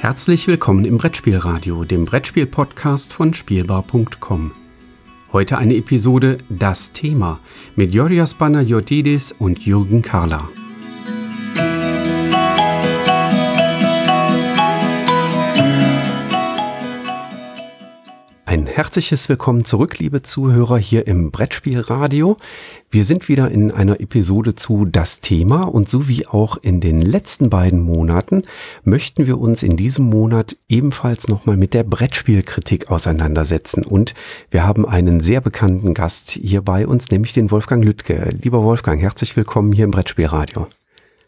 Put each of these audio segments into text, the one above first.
Herzlich willkommen im Brettspielradio, dem Brettspiel-Podcast von Spielbar.com. Heute eine Episode Das Thema mit Yorios Panayotidis und Jürgen Karla. Herzliches Willkommen zurück, liebe Zuhörer, hier im Brettspielradio. Wir sind wieder in einer Episode zu Das Thema und so wie auch in den letzten beiden Monaten möchten wir uns in diesem Monat ebenfalls nochmal mit der Brettspielkritik auseinandersetzen. Und wir haben einen sehr bekannten Gast hier bei uns, nämlich den Wolfgang Lüttke. Lieber Wolfgang, herzlich willkommen hier im Brettspielradio.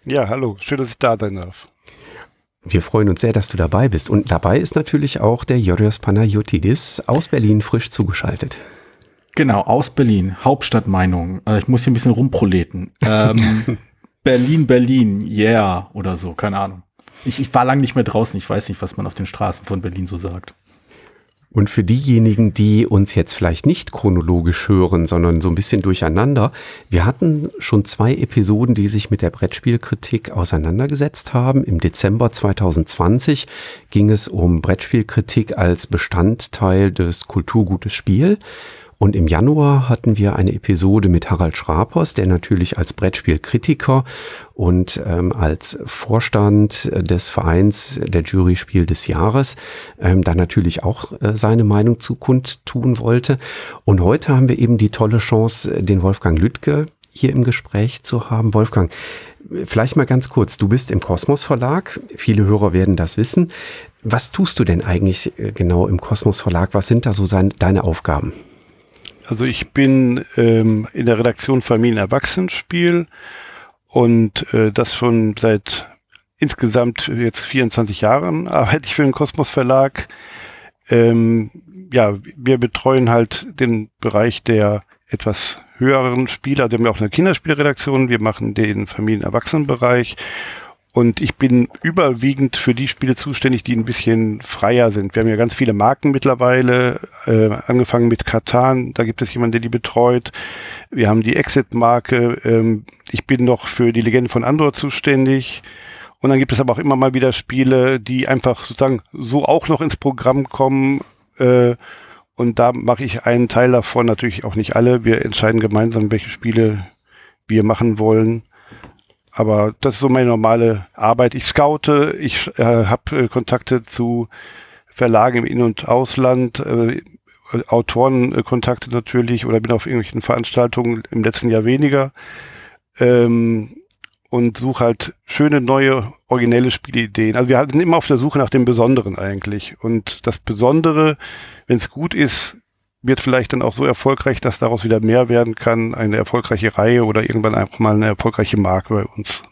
Ja, hallo, schön, dass ich da sein darf. Wir freuen uns sehr, dass du dabei bist. Und dabei ist natürlich auch der Yorios Panayotidis aus Berlin frisch zugeschaltet. Genau, aus Berlin. Hauptstadtmeinung. Äh, ich muss hier ein bisschen rumproleten. Ähm, Berlin, Berlin, yeah, oder so, keine Ahnung. Ich, ich war lange nicht mehr draußen. Ich weiß nicht, was man auf den Straßen von Berlin so sagt. Und für diejenigen, die uns jetzt vielleicht nicht chronologisch hören, sondern so ein bisschen durcheinander, wir hatten schon zwei Episoden, die sich mit der Brettspielkritik auseinandergesetzt haben. Im Dezember 2020 ging es um Brettspielkritik als Bestandteil des Kulturgutes Spiel. Und im Januar hatten wir eine Episode mit Harald Schrapers, der natürlich als Brettspielkritiker und ähm, als Vorstand des Vereins der Jury Spiel des Jahres ähm, da natürlich auch äh, seine Meinung zu kundtun wollte. Und heute haben wir eben die tolle Chance, den Wolfgang Lüttke hier im Gespräch zu haben. Wolfgang, vielleicht mal ganz kurz, du bist im Kosmos Verlag, viele Hörer werden das wissen. Was tust du denn eigentlich äh, genau im Kosmos Verlag? Was sind da so seine, deine Aufgaben? Also ich bin ähm, in der Redaktion Familien-Erwachsenenspiel und äh, das schon seit insgesamt jetzt 24 Jahren arbeite ich für den Kosmos Verlag. Ähm, ja, wir betreuen halt den Bereich der etwas höheren Spieler. Wir haben ja auch eine Kinderspielredaktion. Wir machen den Familien-Erwachsenen-Bereich und ich bin überwiegend für die Spiele zuständig, die ein bisschen freier sind. Wir haben ja ganz viele Marken mittlerweile, äh, angefangen mit Katan, da gibt es jemanden, der die betreut. Wir haben die Exit-Marke. Ähm, ich bin noch für die Legende von Andor zuständig. Und dann gibt es aber auch immer mal wieder Spiele, die einfach sozusagen so auch noch ins Programm kommen. Äh, und da mache ich einen Teil davon, natürlich auch nicht alle. Wir entscheiden gemeinsam, welche Spiele wir machen wollen. Aber das ist so meine normale Arbeit. Ich scoute, ich äh, habe äh, Kontakte zu Verlagen im In- und Ausland, äh, Autorenkontakte natürlich oder bin auf irgendwelchen Veranstaltungen im letzten Jahr weniger ähm, und suche halt schöne neue originelle Spielideen. Also wir sind immer auf der Suche nach dem Besonderen eigentlich und das Besondere, wenn es gut ist, wird vielleicht dann auch so erfolgreich, dass daraus wieder mehr werden kann, eine erfolgreiche Reihe oder irgendwann einfach mal eine erfolgreiche Marke bei uns.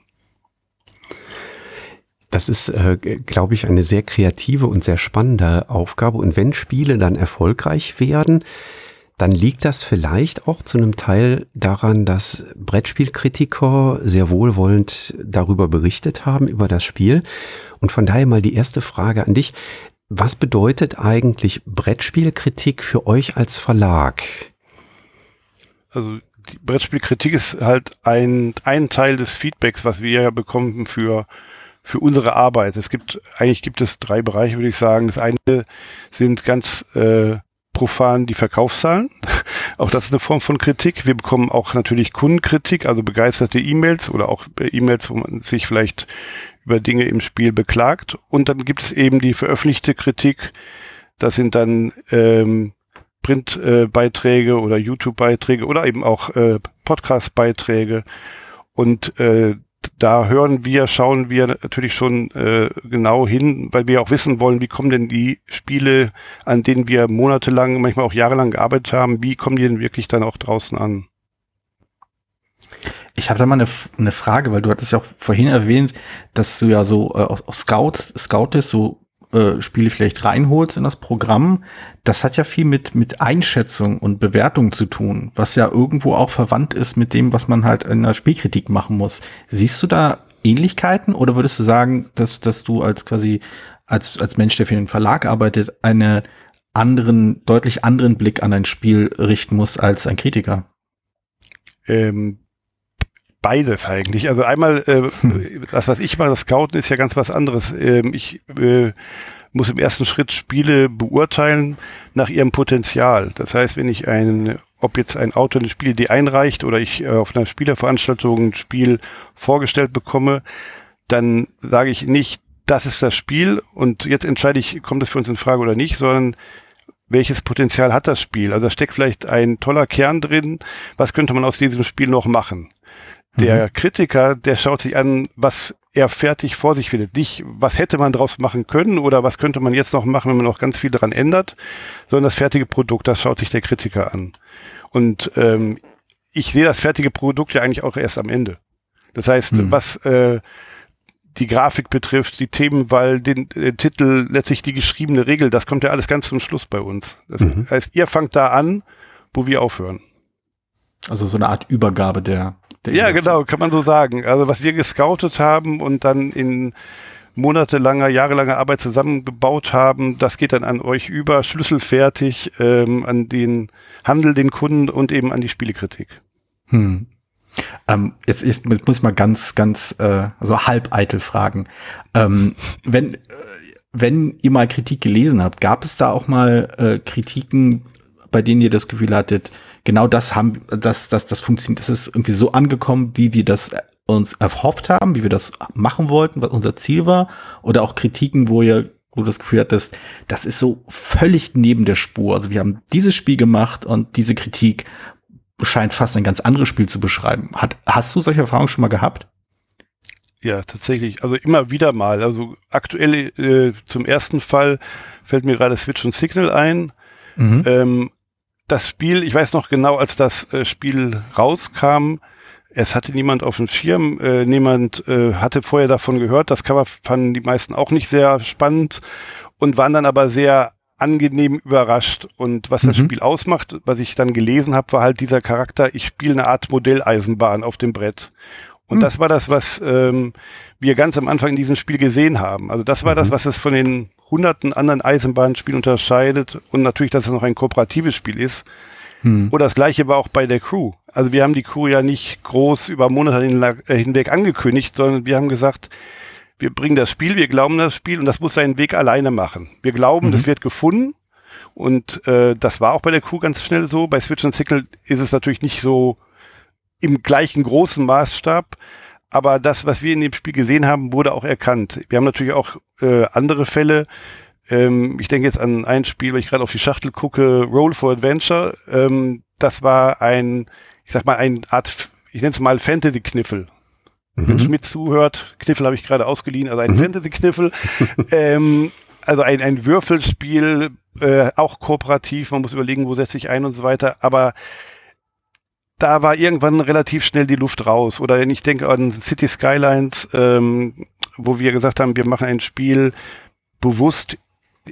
Das ist, äh, glaube ich, eine sehr kreative und sehr spannende Aufgabe. Und wenn Spiele dann erfolgreich werden, dann liegt das vielleicht auch zu einem Teil daran, dass Brettspielkritiker sehr wohlwollend darüber berichtet haben, über das Spiel. Und von daher mal die erste Frage an dich. Was bedeutet eigentlich Brettspielkritik für euch als Verlag? Also die Brettspielkritik ist halt ein, ein Teil des Feedbacks, was wir ja bekommen für, für unsere Arbeit. Es gibt, eigentlich gibt es drei Bereiche, würde ich sagen. Das eine sind ganz äh, profan die Verkaufszahlen. auch das ist eine Form von Kritik. Wir bekommen auch natürlich Kundenkritik, also begeisterte E-Mails oder auch äh, E-Mails, wo man sich vielleicht über Dinge im Spiel beklagt. Und dann gibt es eben die veröffentlichte Kritik. Das sind dann ähm, Printbeiträge äh, oder YouTube-Beiträge oder eben auch äh, Podcast-Beiträge. Und äh, da hören wir, schauen wir natürlich schon äh, genau hin, weil wir auch wissen wollen, wie kommen denn die Spiele, an denen wir monatelang, manchmal auch jahrelang gearbeitet haben, wie kommen die denn wirklich dann auch draußen an? Ich habe da mal eine, eine Frage, weil du hattest ja auch vorhin erwähnt, dass du ja so äh, auch Scouts, Scoutest, so äh, Spiele vielleicht reinholst in das Programm. Das hat ja viel mit, mit Einschätzung und Bewertung zu tun, was ja irgendwo auch verwandt ist mit dem, was man halt in der Spielkritik machen muss. Siehst du da Ähnlichkeiten oder würdest du sagen, dass, dass du als quasi als, als Mensch, der für den Verlag arbeitet, einen anderen, deutlich anderen Blick an ein Spiel richten musst als ein Kritiker? Ähm, beides eigentlich. Also einmal, äh, das, was ich mache, das Scouten ist ja ganz was anderes. Ähm, ich äh, muss im ersten Schritt Spiele beurteilen nach ihrem Potenzial. Das heißt, wenn ich ein, ob jetzt ein Autor eine Spielidee einreicht oder ich äh, auf einer Spielerveranstaltung ein Spiel vorgestellt bekomme, dann sage ich nicht, das ist das Spiel und jetzt entscheide ich, kommt es für uns in Frage oder nicht, sondern welches Potenzial hat das Spiel? Also da steckt vielleicht ein toller Kern drin. Was könnte man aus diesem Spiel noch machen? Der mhm. Kritiker, der schaut sich an, was er fertig vor sich findet. Nicht, was hätte man draus machen können oder was könnte man jetzt noch machen, wenn man noch ganz viel daran ändert, sondern das fertige Produkt, das schaut sich der Kritiker an. Und ähm, ich sehe das fertige Produkt ja eigentlich auch erst am Ende. Das heißt, mhm. was äh, die Grafik betrifft, die Themenwahl, den äh, Titel, letztlich die geschriebene Regel, das kommt ja alles ganz zum Schluss bei uns. Das mhm. heißt, ihr fangt da an, wo wir aufhören. Also so eine Art Übergabe der. Ja, genau, kann man so sagen. Also was wir gescoutet haben und dann in monatelanger, jahrelanger Arbeit zusammengebaut haben, das geht dann an euch über, schlüsselfertig, ähm, an den Handel, den Kunden und eben an die Spielekritik. Hm. Ähm, jetzt, ist, jetzt muss ich mal ganz, ganz, äh, also halb eitel fragen. Ähm, wenn, äh, wenn ihr mal Kritik gelesen habt, gab es da auch mal äh, Kritiken, bei denen ihr das Gefühl hattet, genau das haben, das, das, das funktioniert, das ist irgendwie so angekommen, wie wir das uns erhofft haben, wie wir das machen wollten, was unser Ziel war, oder auch Kritiken, wo ihr wo du das Gefühl hattest, das ist so völlig neben der Spur. Also wir haben dieses Spiel gemacht und diese Kritik scheint fast ein ganz anderes Spiel zu beschreiben. Hat, hast du solche Erfahrungen schon mal gehabt? Ja, tatsächlich. Also immer wieder mal. Also aktuell äh, zum ersten Fall fällt mir gerade Switch und Signal ein. Mhm. Ähm, das Spiel, ich weiß noch genau, als das äh, Spiel rauskam, es hatte niemand auf dem Schirm, äh, niemand äh, hatte vorher davon gehört. Das Cover fanden die meisten auch nicht sehr spannend und waren dann aber sehr angenehm überrascht. Und was das mhm. Spiel ausmacht, was ich dann gelesen habe, war halt dieser Charakter, ich spiele eine Art Modelleisenbahn auf dem Brett. Und mhm. das war das, was ähm, wir ganz am Anfang in diesem Spiel gesehen haben. Also das war mhm. das, was es von den hunderten anderen Eisenbahnspielen unterscheidet. Und natürlich, dass es noch ein kooperatives Spiel ist. Mhm. Oder das gleiche war auch bei der Crew. Also wir haben die Crew ja nicht groß über Monate hinweg angekündigt, sondern wir haben gesagt, wir bringen das Spiel, wir glauben das Spiel und das muss seinen Weg alleine machen. Wir glauben, mhm. das wird gefunden und äh, das war auch bei der Crew ganz schnell so. Bei Switch und Sickle ist es natürlich nicht so im gleichen großen Maßstab, aber das, was wir in dem Spiel gesehen haben, wurde auch erkannt. Wir haben natürlich auch äh, andere Fälle. Ähm, ich denke jetzt an ein Spiel, weil ich gerade auf die Schachtel gucke, Roll for Adventure. Ähm, das war ein, ich sag mal, eine Art, ich nenne es mal Fantasy-Kniffel. Mhm. Wenn Schmidt zuhört, Kniffel habe ich gerade ausgeliehen, also ein mhm. Fantasy-Kniffel. ähm, also ein, ein Würfelspiel, äh, auch kooperativ, man muss überlegen, wo setze ich ein und so weiter, aber da war irgendwann relativ schnell die Luft raus. Oder ich denke an City Skylines, ähm, wo wir gesagt haben, wir machen ein Spiel bewusst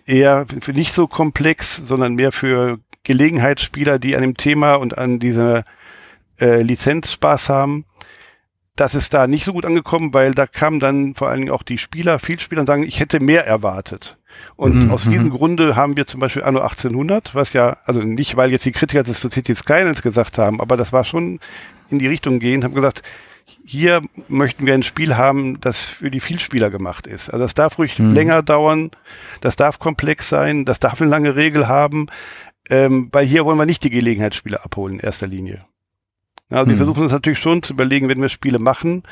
eher nicht so komplex, sondern mehr für Gelegenheitsspieler, die an dem Thema und an dieser äh, Lizenz Spaß haben das ist da nicht so gut angekommen, weil da kamen dann vor allen Dingen auch die Spieler, viel Spieler und sagen, ich hätte mehr erwartet. Und mhm, aus diesem mhm. Grunde haben wir zum Beispiel Anno 1800, was ja, also nicht, weil jetzt die Kritiker des Society Skylines gesagt haben, aber das war schon in die Richtung gehen, haben gesagt, hier möchten wir ein Spiel haben, das für die Vielspieler gemacht ist. Also das darf ruhig mhm. länger dauern, das darf komplex sein, das darf eine lange Regel haben, ähm, weil hier wollen wir nicht die Gelegenheitsspieler abholen in erster Linie. Also hm. wir versuchen uns natürlich schon zu überlegen, wenn wir Spiele machen,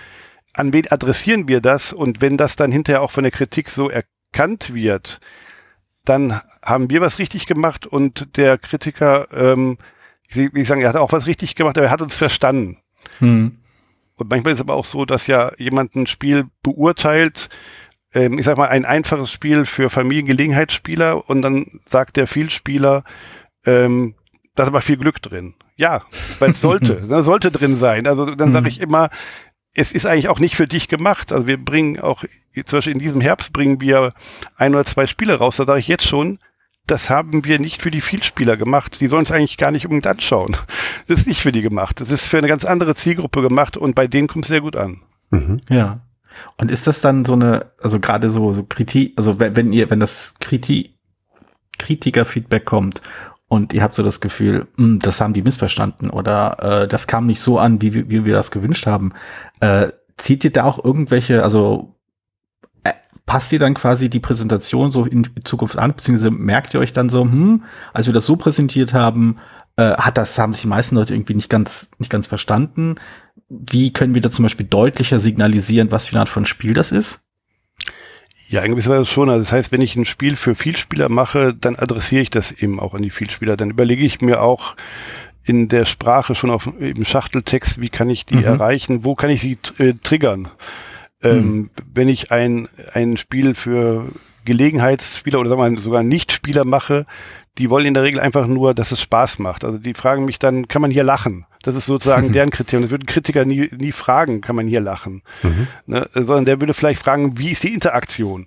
an wen adressieren wir das? Und wenn das dann hinterher auch von der Kritik so erkannt wird, dann haben wir was richtig gemacht und der Kritiker, ähm, ich will sagen, er hat auch was richtig gemacht, aber er hat uns verstanden. Hm. Und manchmal ist es aber auch so, dass ja jemand ein Spiel beurteilt, ähm, ich sag mal, ein einfaches Spiel für Familiengelegenheitsspieler und dann sagt der Vielspieler, ähm, da ist aber viel Glück drin. Ja, weil es sollte, ne, sollte drin sein. Also dann sage mhm. ich immer, es ist eigentlich auch nicht für dich gemacht. Also wir bringen auch, zum Beispiel in diesem Herbst bringen wir ein oder zwei Spiele raus. Da sage ich jetzt schon, das haben wir nicht für die Vielspieler gemacht. Die sollen es eigentlich gar nicht unbedingt anschauen. Das ist nicht für die gemacht. Das ist für eine ganz andere Zielgruppe gemacht und bei denen kommt es sehr gut an. Mhm. Ja. Und ist das dann so eine, also gerade so, so Kritik, also wenn, wenn ihr, wenn das Kritik, Kritiker-Feedback kommt und ihr habt so das Gefühl, mh, hm, das haben die missverstanden oder äh, das kam nicht so an, wie, wie wir das gewünscht haben. Äh, zieht ihr da auch irgendwelche, also äh, passt ihr dann quasi die Präsentation so in Zukunft an, beziehungsweise merkt ihr euch dann so, hm, als wir das so präsentiert haben, äh, hat das, haben sich die meisten Leute irgendwie nicht ganz, nicht ganz verstanden. Wie können wir da zum Beispiel deutlicher signalisieren, was für eine Art von Spiel das ist? Ja, in gewisser Weise schon. Also das heißt, wenn ich ein Spiel für Vielspieler mache, dann adressiere ich das eben auch an die Vielspieler. Dann überlege ich mir auch in der Sprache schon auf im Schachteltext, wie kann ich die mhm. erreichen, wo kann ich sie äh, triggern. Ähm, mhm. Wenn ich ein, ein Spiel für Gelegenheitsspieler oder sagen wir mal sogar Nichtspieler mache, die wollen in der Regel einfach nur, dass es Spaß macht. Also die fragen mich dann, kann man hier lachen? Das ist sozusagen deren Kriterium. Das würden Kritiker nie, nie fragen, kann man hier lachen? Mhm. Ne? Sondern der würde vielleicht fragen, wie ist die Interaktion?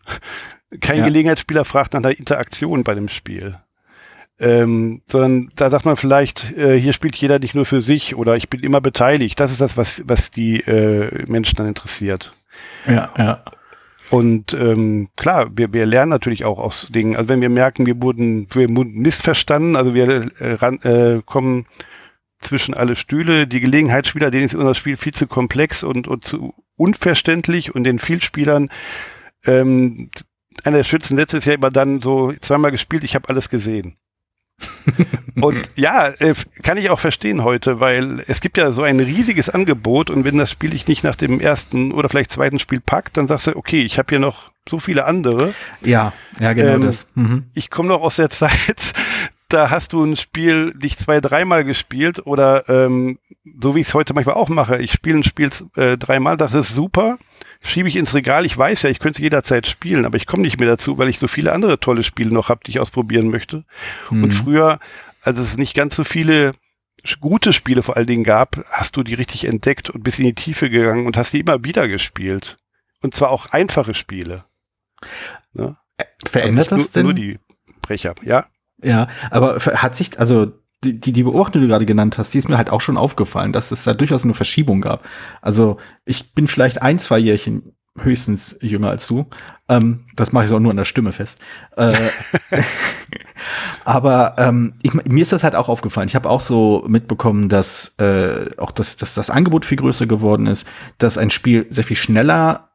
Kein ja. Gelegenheitsspieler fragt nach der Interaktion bei dem Spiel. Ähm, sondern da sagt man vielleicht, äh, hier spielt jeder nicht nur für sich oder ich bin immer beteiligt. Das ist das, was, was die äh, Menschen dann interessiert. Ja, ja. Und ähm, klar, wir, wir lernen natürlich auch aus Dingen. Also wenn wir merken, wir wurden, wir wurden missverstanden, also wir äh, ran, äh, kommen zwischen alle Stühle. Die Gelegenheitsspieler, denen ist unser Spiel viel zu komplex und, und zu unverständlich und den Vielspielern ähm, einer der Sätze ist ja immer dann so zweimal gespielt, ich habe alles gesehen. und ja, äh, kann ich auch verstehen heute, weil es gibt ja so ein riesiges Angebot und wenn das Spiel dich nicht nach dem ersten oder vielleicht zweiten Spiel packt, dann sagst du, okay, ich habe hier noch so viele andere. Ja, ja, genau ähm, das. Mhm. Ich komme noch aus der Zeit, da hast du ein Spiel dich zwei, dreimal gespielt oder ähm, so wie ich es heute manchmal auch mache, ich spiele ein Spiel äh, dreimal, das ist super, schiebe ich ins Regal, ich weiß ja, ich könnte jederzeit spielen, aber ich komme nicht mehr dazu, weil ich so viele andere tolle Spiele noch habe, die ich ausprobieren möchte. Mhm. Und früher, als es nicht ganz so viele gute Spiele vor allen Dingen gab, hast du die richtig entdeckt und bist in die Tiefe gegangen und hast die immer wieder gespielt. Und zwar auch einfache Spiele. Ne? Verändert also das nur, denn? Nur die Brecher, ja. Ja, aber hat sich, also die, die, die Beobachtung, die du gerade genannt hast, die ist mir halt auch schon aufgefallen, dass es da durchaus eine Verschiebung gab. Also ich bin vielleicht ein, zwei Jährchen höchstens jünger als du. Ähm, das mache ich auch nur an der Stimme fest. Äh, aber ähm, ich, mir ist das halt auch aufgefallen. Ich habe auch so mitbekommen, dass äh, auch das, dass das Angebot viel größer geworden ist, dass ein Spiel sehr viel schneller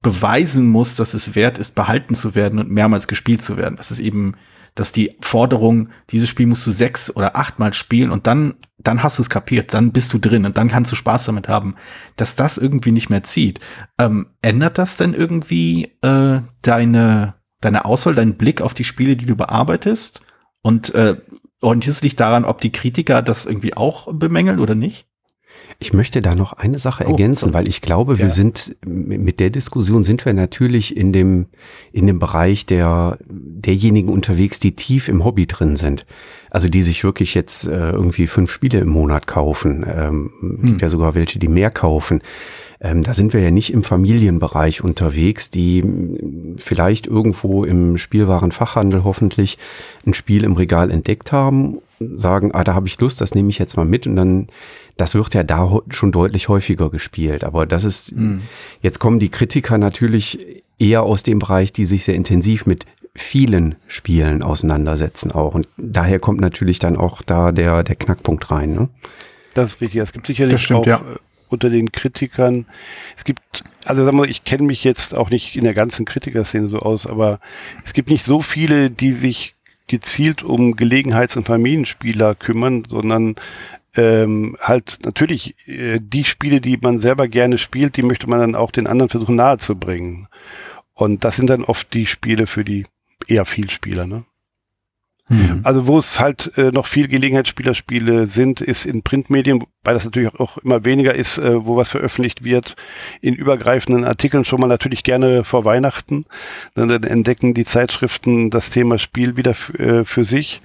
beweisen muss, dass es wert ist, behalten zu werden und mehrmals gespielt zu werden. Das ist eben dass die Forderung, dieses Spiel musst du sechs oder achtmal spielen und dann, dann hast du es kapiert, dann bist du drin und dann kannst du Spaß damit haben, dass das irgendwie nicht mehr zieht. Ähm, ändert das denn irgendwie äh, deine, deine Auswahl, deinen Blick auf die Spiele, die du bearbeitest? Und äh, orientierst du dich daran, ob die Kritiker das irgendwie auch bemängeln oder nicht? Ich möchte da noch eine Sache oh, ergänzen, oh, weil ich glaube, wir ja. sind mit der Diskussion sind wir natürlich in dem in dem Bereich der derjenigen unterwegs, die tief im Hobby drin sind. Also die sich wirklich jetzt äh, irgendwie fünf Spiele im Monat kaufen. Ähm, hm. Gibt ja sogar welche, die mehr kaufen. Ähm, da sind wir ja nicht im Familienbereich unterwegs, die vielleicht irgendwo im Spielwarenfachhandel hoffentlich ein Spiel im Regal entdeckt haben, sagen, ah, da habe ich Lust, das nehme ich jetzt mal mit und dann das wird ja da schon deutlich häufiger gespielt. Aber das ist, mhm. jetzt kommen die Kritiker natürlich eher aus dem Bereich, die sich sehr intensiv mit vielen Spielen auseinandersetzen auch. Und daher kommt natürlich dann auch da der, der Knackpunkt rein. Ne? Das ist richtig. Es gibt sicherlich stimmt, auch ja. Äh, unter den Kritikern, es gibt, also sagen wir, ich kenne mich jetzt auch nicht in der ganzen Kritikerszene so aus, aber es gibt nicht so viele, die sich gezielt um Gelegenheits- und Familienspieler kümmern, sondern ähm, halt natürlich äh, die Spiele, die man selber gerne spielt, die möchte man dann auch den anderen versuchen nahezubringen. Und das sind dann oft die Spiele für die eher Vielspieler, ne? Mhm. Also wo es halt äh, noch viel Gelegenheitsspielerspiele sind, ist in Printmedien, weil das natürlich auch immer weniger ist, äh, wo was veröffentlicht wird, in übergreifenden Artikeln schon mal natürlich gerne vor Weihnachten. Dann, dann entdecken die Zeitschriften das Thema Spiel wieder äh, für sich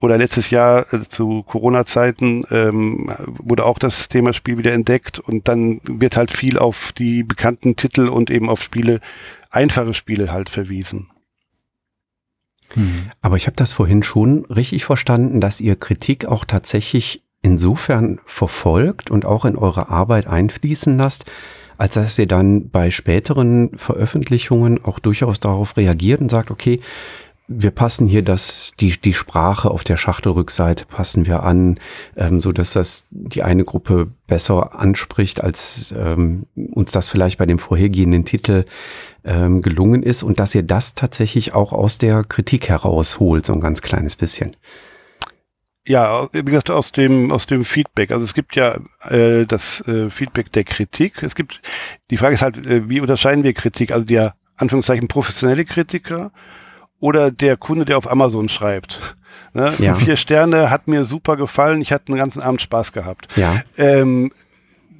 oder letztes Jahr äh, zu Corona-Zeiten ähm, wurde auch das Thema Spiel wieder entdeckt und dann wird halt viel auf die bekannten Titel und eben auf Spiele, einfache Spiele halt verwiesen. Hm. Aber ich habe das vorhin schon richtig verstanden, dass ihr Kritik auch tatsächlich insofern verfolgt und auch in eure Arbeit einfließen lasst, als dass ihr dann bei späteren Veröffentlichungen auch durchaus darauf reagiert und sagt, okay, wir passen hier das, die, die Sprache auf der Schachtelrückseite passen wir an, ähm, so dass das die eine Gruppe besser anspricht, als ähm, uns das vielleicht bei dem vorhergehenden Titel ähm, gelungen ist und dass ihr das tatsächlich auch aus der Kritik herausholt, so ein ganz kleines bisschen. Ja, wie gesagt, aus dem, aus dem Feedback. Also es gibt ja äh, das äh, Feedback der Kritik. Es gibt, die Frage ist halt, äh, wie unterscheiden wir Kritik? Also der Anführungszeichen professionelle Kritiker oder der Kunde, der auf Amazon schreibt. Ne? Ja. Vier Sterne hat mir super gefallen, ich hatte einen ganzen Abend Spaß gehabt. Ja. Ähm,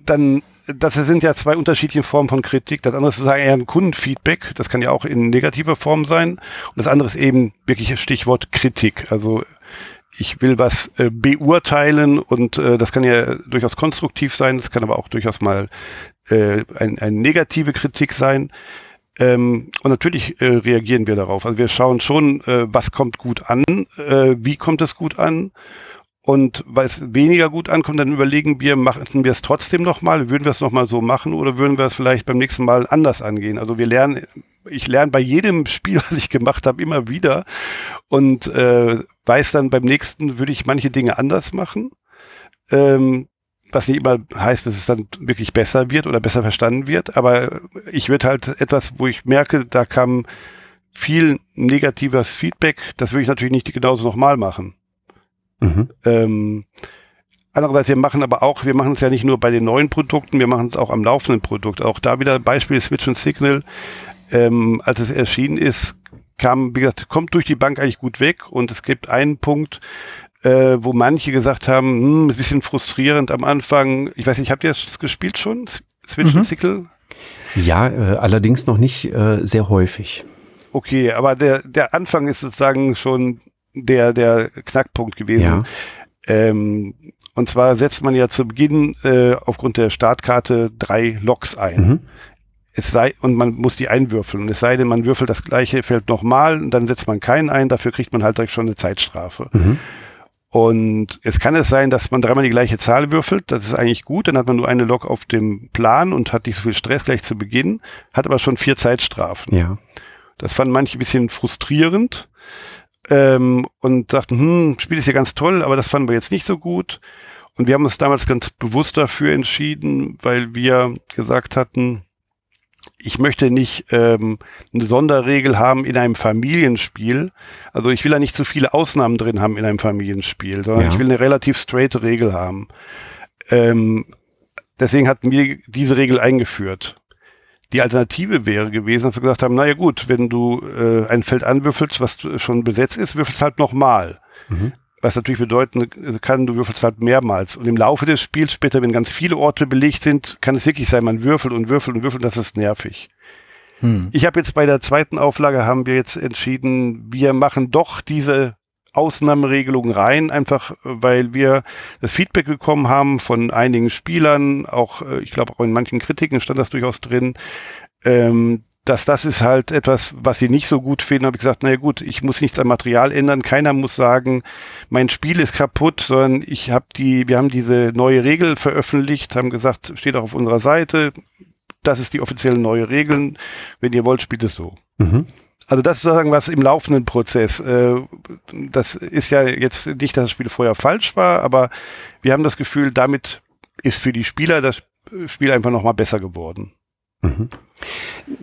dann, das sind ja zwei unterschiedliche Formen von Kritik. Das andere ist sozusagen eher ein Kundenfeedback, das kann ja auch in negativer Form sein. Und das andere ist eben wirklich Stichwort Kritik. Also ich will was äh, beurteilen und äh, das kann ja durchaus konstruktiv sein, das kann aber auch durchaus mal äh, ein, eine negative Kritik sein. Ähm, und natürlich äh, reagieren wir darauf. Also wir schauen schon, äh, was kommt gut an, äh, wie kommt es gut an. Und weil es weniger gut ankommt, dann überlegen wir, machen wir es trotzdem nochmal, würden wir es nochmal so machen oder würden wir es vielleicht beim nächsten Mal anders angehen? Also wir lernen, ich lerne bei jedem Spiel, was ich gemacht habe, immer wieder und äh, weiß dann beim nächsten, würde ich manche Dinge anders machen. Ähm, was nicht immer heißt, dass es dann wirklich besser wird oder besser verstanden wird, aber ich würde halt etwas, wo ich merke, da kam viel negatives Feedback, das würde ich natürlich nicht genauso nochmal machen. Mhm. Ähm, andererseits, wir machen aber auch, wir machen es ja nicht nur bei den neuen Produkten, wir machen es auch am laufenden Produkt. Auch da wieder Beispiel Switch und Signal. Ähm, als es erschienen ist, kam, wie gesagt, kommt durch die Bank eigentlich gut weg und es gibt einen Punkt, äh, wo manche gesagt haben, hm, ein bisschen frustrierend am Anfang. Ich weiß nicht, habt ihr das gespielt schon? Switch mhm. Sickle? Ja, äh, allerdings noch nicht äh, sehr häufig. Okay, aber der, der Anfang ist sozusagen schon der, der Knackpunkt gewesen. Ja. Ähm, und zwar setzt man ja zu Beginn äh, aufgrund der Startkarte drei Loks ein. Mhm. Es sei, und man muss die einwürfeln. Und es sei denn, man würfelt das gleiche Feld nochmal und dann setzt man keinen ein, dafür kriegt man halt direkt schon eine Zeitstrafe. Mhm. Und es kann es sein, dass man dreimal die gleiche Zahl würfelt. Das ist eigentlich gut. Dann hat man nur eine Lok auf dem Plan und hat nicht so viel Stress gleich zu Beginn, hat aber schon vier Zeitstrafen. Ja. Das fanden manche ein bisschen frustrierend ähm, und sagten, hm, Spiel ist ja ganz toll, aber das fanden wir jetzt nicht so gut. Und wir haben uns damals ganz bewusst dafür entschieden, weil wir gesagt hatten, ich möchte nicht ähm, eine Sonderregel haben in einem Familienspiel. Also ich will da nicht zu viele Ausnahmen drin haben in einem Familienspiel, sondern ja. ich will eine relativ straight Regel haben. Ähm, deswegen hatten wir diese Regel eingeführt. Die Alternative wäre gewesen, dass wir gesagt haben, naja gut, wenn du äh, ein Feld anwürfelst, was schon besetzt ist, würfelst halt nochmal. Mhm. Was natürlich bedeuten kann, du würfelst halt mehrmals. Und im Laufe des Spiels, später, wenn ganz viele Orte belegt sind, kann es wirklich sein, man würfelt und würfelt und würfelt, das ist nervig. Hm. Ich habe jetzt bei der zweiten Auflage haben wir jetzt entschieden, wir machen doch diese Ausnahmeregelung rein, einfach weil wir das Feedback bekommen haben von einigen Spielern, auch äh, ich glaube auch in manchen Kritiken stand das durchaus drin, ähm, dass das ist halt etwas, was sie nicht so gut finden, habe ich gesagt, naja gut, ich muss nichts am Material ändern, keiner muss sagen, mein Spiel ist kaputt, sondern ich habe die, wir haben diese neue Regel veröffentlicht, haben gesagt, steht auch auf unserer Seite, das ist die offiziellen neue Regeln, wenn ihr wollt, spielt es so. Mhm. Also das ist sozusagen was im laufenden Prozess. Äh, das ist ja jetzt nicht, dass das Spiel vorher falsch war, aber wir haben das Gefühl, damit ist für die Spieler das Spiel einfach nochmal besser geworden. Mhm.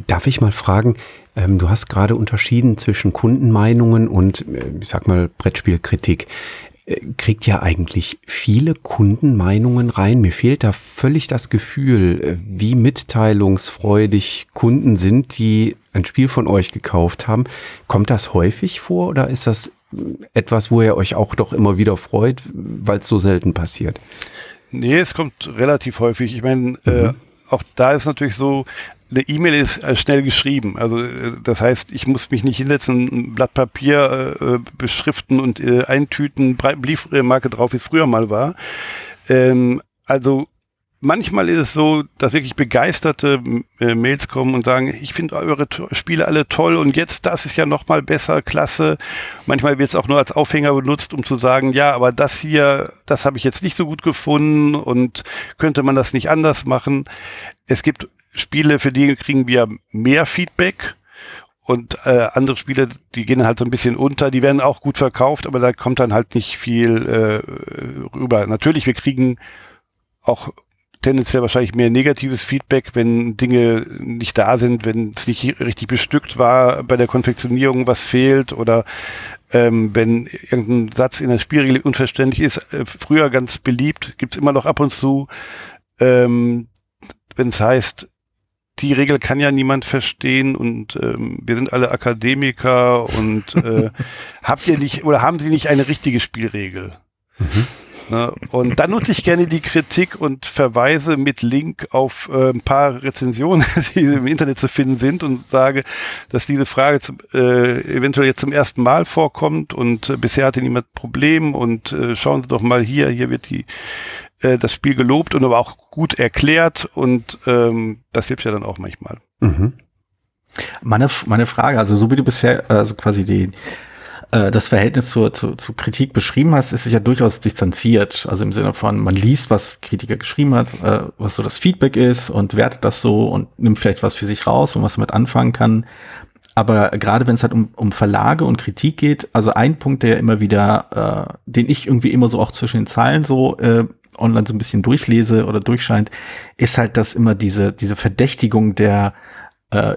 Darf ich mal fragen, ähm, du hast gerade unterschieden zwischen Kundenmeinungen und, äh, ich sag mal, Brettspielkritik. Äh, kriegt ja eigentlich viele Kundenmeinungen rein. Mir fehlt da völlig das Gefühl, äh, wie mitteilungsfreudig Kunden sind, die ein Spiel von euch gekauft haben. Kommt das häufig vor oder ist das etwas, wo ihr euch auch doch immer wieder freut, weil es so selten passiert? Nee, es kommt relativ häufig. Ich meine, mhm. äh, auch da ist natürlich so, eine E-Mail ist äh, schnell geschrieben. Also äh, das heißt, ich muss mich nicht hinsetzen, ein Blatt Papier äh, beschriften und äh, eintüten, Briefmarke drauf, wie es früher mal war. Ähm, also manchmal ist es so, dass wirklich begeisterte äh, Mails kommen und sagen, ich finde eure to Spiele alle toll und jetzt das ist ja noch mal besser, klasse. Manchmal wird es auch nur als Aufhänger benutzt, um zu sagen, ja, aber das hier, das habe ich jetzt nicht so gut gefunden und könnte man das nicht anders machen. Es gibt Spiele, für die kriegen wir mehr Feedback und äh, andere Spiele, die gehen halt so ein bisschen unter, die werden auch gut verkauft, aber da kommt dann halt nicht viel äh, rüber. Natürlich, wir kriegen auch tendenziell wahrscheinlich mehr negatives Feedback, wenn Dinge nicht da sind, wenn es nicht richtig bestückt war bei der Konfektionierung, was fehlt oder ähm, wenn irgendein Satz in der Spielregel unverständlich ist. Äh, früher ganz beliebt, gibt's immer noch ab und zu, ähm, wenn es heißt, die Regel kann ja niemand verstehen und ähm, wir sind alle Akademiker und äh, habt ihr nicht oder haben Sie nicht eine richtige Spielregel? Mhm. Ne? Und dann nutze ich gerne die Kritik und verweise mit Link auf äh, ein paar Rezensionen, die im Internet zu finden sind und sage, dass diese Frage zum, äh, eventuell jetzt zum ersten Mal vorkommt und äh, bisher hatte niemand Problem und äh, schauen Sie doch mal hier, hier wird die äh, das Spiel gelobt und aber auch gut erklärt und ähm, das hilft ja dann auch manchmal. Mhm. Meine, meine Frage, also so wie du bisher also quasi die äh, das Verhältnis zur, zur, zur Kritik beschrieben hast, ist sich ja durchaus distanziert. Also im Sinne von, man liest, was Kritiker geschrieben hat, äh, was so das Feedback ist und wertet das so und nimmt vielleicht was für sich raus, man was damit anfangen kann. Aber gerade wenn es halt um, um Verlage und Kritik geht, also ein Punkt, der immer wieder, äh, den ich irgendwie immer so auch zwischen den Zeilen so äh, online so ein bisschen durchlese oder durchscheint, ist halt, dass immer diese, diese Verdächtigung der, äh,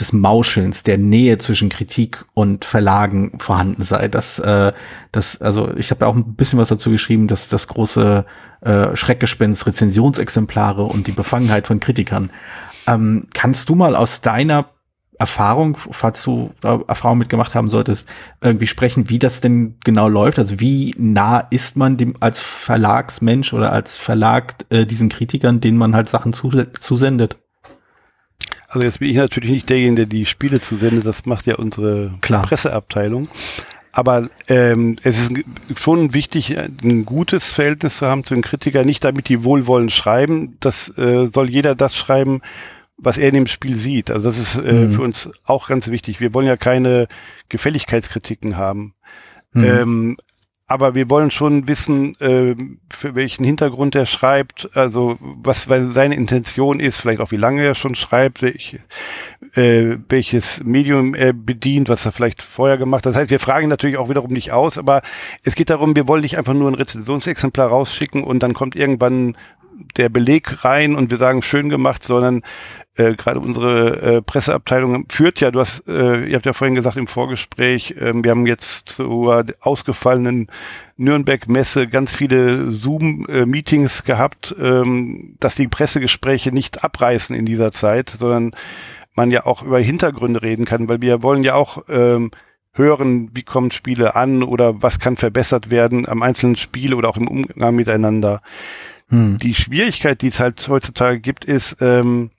des Mauschelns, der Nähe zwischen Kritik und Verlagen vorhanden sei. Das, äh, das, also ich habe ja auch ein bisschen was dazu geschrieben, dass das große äh, Schreckgespenst Rezensionsexemplare und die Befangenheit von Kritikern. Ähm, kannst du mal aus deiner Erfahrung, falls du Erfahrung mitgemacht haben solltest, irgendwie sprechen, wie das denn genau läuft? Also wie nah ist man dem als Verlagsmensch oder als Verlag äh, diesen Kritikern, denen man halt Sachen zusendet? Also jetzt bin ich natürlich nicht derjenige, der die Spiele zusendet, das macht ja unsere Klar. Presseabteilung. Aber ähm, es ist schon wichtig, ein gutes Verhältnis zu haben zu den Kritikern, nicht damit die wohlwollend schreiben. Das äh, soll jeder das schreiben, was er in dem Spiel sieht. Also das ist äh, mhm. für uns auch ganz wichtig. Wir wollen ja keine Gefälligkeitskritiken haben. Mhm. Ähm, aber wir wollen schon wissen, äh, für welchen Hintergrund er schreibt, also was seine Intention ist, vielleicht auch wie lange er schon schreibt, welch, äh, welches Medium er bedient, was er vielleicht vorher gemacht hat. Das heißt, wir fragen natürlich auch wiederum nicht aus, aber es geht darum, wir wollen nicht einfach nur ein Rezensionsexemplar rausschicken und dann kommt irgendwann der Beleg rein und wir sagen schön gemacht, sondern äh, gerade unsere äh, Presseabteilung führt ja, du hast, äh, ihr habt ja vorhin gesagt im Vorgespräch, äh, wir haben jetzt zur ausgefallenen Nürnberg-Messe ganz viele Zoom-Meetings gehabt, ähm, dass die Pressegespräche nicht abreißen in dieser Zeit, sondern man ja auch über Hintergründe reden kann, weil wir wollen ja auch ähm, hören, wie kommen Spiele an oder was kann verbessert werden am einzelnen Spiel oder auch im Umgang miteinander. Hm. Die Schwierigkeit, die es halt heutzutage gibt, ist, ähm,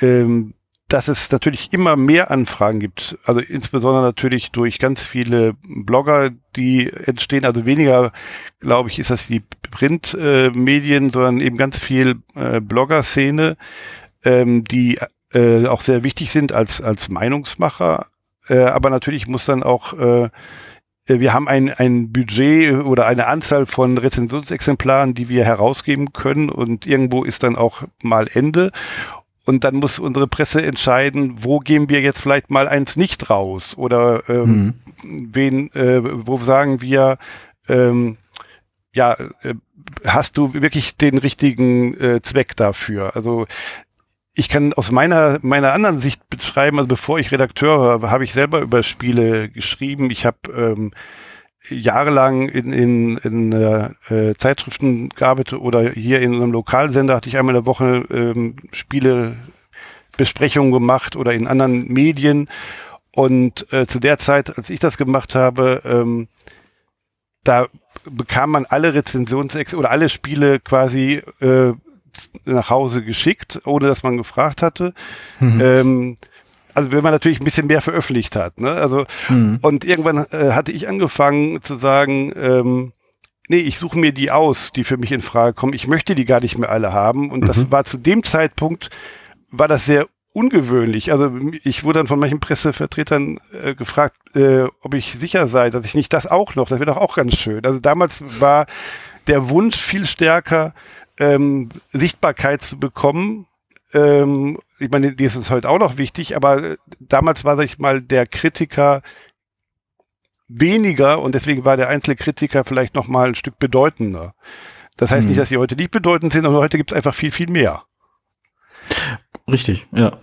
ähm, dass es natürlich immer mehr Anfragen gibt. Also insbesondere natürlich durch ganz viele Blogger, die entstehen. Also weniger, glaube ich, ist das die Printmedien, äh, sondern eben ganz viel äh, Blogger-Szene, ähm, die äh, auch sehr wichtig sind als, als Meinungsmacher. Äh, aber natürlich muss dann auch äh, wir haben ein, ein Budget oder eine Anzahl von Rezensionsexemplaren, die wir herausgeben können und irgendwo ist dann auch mal Ende. Und dann muss unsere Presse entscheiden, wo geben wir jetzt vielleicht mal eins nicht raus oder ähm, mhm. wen, äh, wo sagen wir, ähm, ja, äh, hast du wirklich den richtigen äh, Zweck dafür? Also ich kann aus meiner meiner anderen Sicht beschreiben, also bevor ich Redakteur war, habe ich selber über Spiele geschrieben. Ich habe ähm, jahrelang in, in, in äh, Zeitschriften gearbeitet oder hier in einem Lokalsender hatte ich einmal in der Woche ähm, Spielebesprechungen gemacht oder in anderen Medien. Und äh, zu der Zeit, als ich das gemacht habe, ähm, da bekam man alle Rezensionsex oder alle Spiele quasi äh, nach Hause geschickt, ohne dass man gefragt hatte. Mhm. Ähm, also wenn man natürlich ein bisschen mehr veröffentlicht hat. Ne? Also mhm. und irgendwann äh, hatte ich angefangen zu sagen, ähm, nee, ich suche mir die aus, die für mich in Frage kommen. Ich möchte die gar nicht mehr alle haben. Und mhm. das war zu dem Zeitpunkt war das sehr ungewöhnlich. Also ich wurde dann von manchen Pressevertretern äh, gefragt, äh, ob ich sicher sei, dass ich nicht das auch noch. Das wäre doch auch ganz schön. Also damals war der Wunsch viel stärker, ähm, Sichtbarkeit zu bekommen ähm, ich meine, die ist uns heute auch noch wichtig, aber äh, damals war, sag ich mal, der Kritiker weniger und deswegen war der einzelne Kritiker vielleicht noch mal ein Stück bedeutender. Das heißt hm. nicht, dass sie heute nicht bedeutend sind, aber heute gibt es einfach viel, viel mehr. Richtig, ja.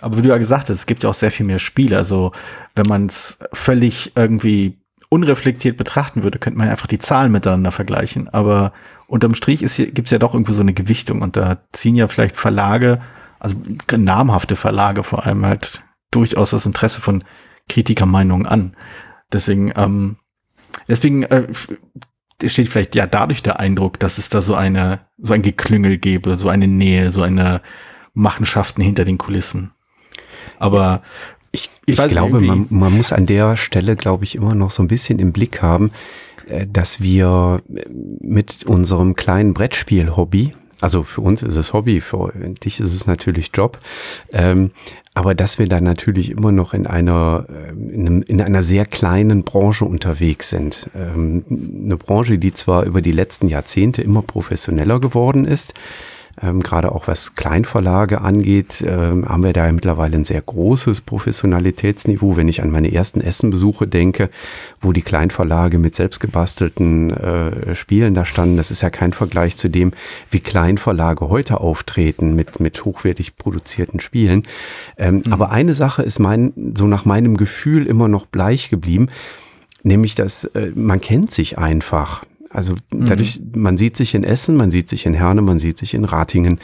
Aber wie du ja gesagt hast, es gibt ja auch sehr viel mehr Spiele. Also wenn man es völlig irgendwie unreflektiert betrachten würde, könnte man einfach die Zahlen miteinander vergleichen. Aber unterm Strich gibt es ja doch irgendwie so eine Gewichtung und da ziehen ja vielleicht Verlage, also namhafte Verlage vor allem halt durchaus das Interesse von Kritikermeinungen an. Deswegen, ähm, deswegen äh, steht vielleicht ja dadurch der Eindruck, dass es da so eine, so ein Geklüngel gäbe, so eine Nähe, so eine Machenschaften hinter den Kulissen. Aber ich, ich, ich glaube, man, man muss an der Stelle, glaube ich, immer noch so ein bisschen im Blick haben, dass wir mit unserem kleinen Brettspiel-Hobby, also für uns ist es Hobby, für dich ist es natürlich Job, ähm, aber dass wir da natürlich immer noch in einer, ähm, in, einem, in einer sehr kleinen Branche unterwegs sind. Ähm, eine Branche, die zwar über die letzten Jahrzehnte immer professioneller geworden ist, ähm, Gerade auch was Kleinverlage angeht, ähm, haben wir da mittlerweile ein sehr großes Professionalitätsniveau. Wenn ich an meine ersten Essenbesuche denke, wo die Kleinverlage mit selbstgebastelten äh, Spielen da standen, das ist ja kein Vergleich zu dem, wie Kleinverlage heute auftreten mit, mit hochwertig produzierten Spielen. Ähm, mhm. Aber eine Sache ist mein, so nach meinem Gefühl immer noch bleich geblieben, nämlich dass äh, man kennt sich einfach. Also dadurch, mhm. man sieht sich in Essen, man sieht sich in Herne, man sieht sich in Ratingen,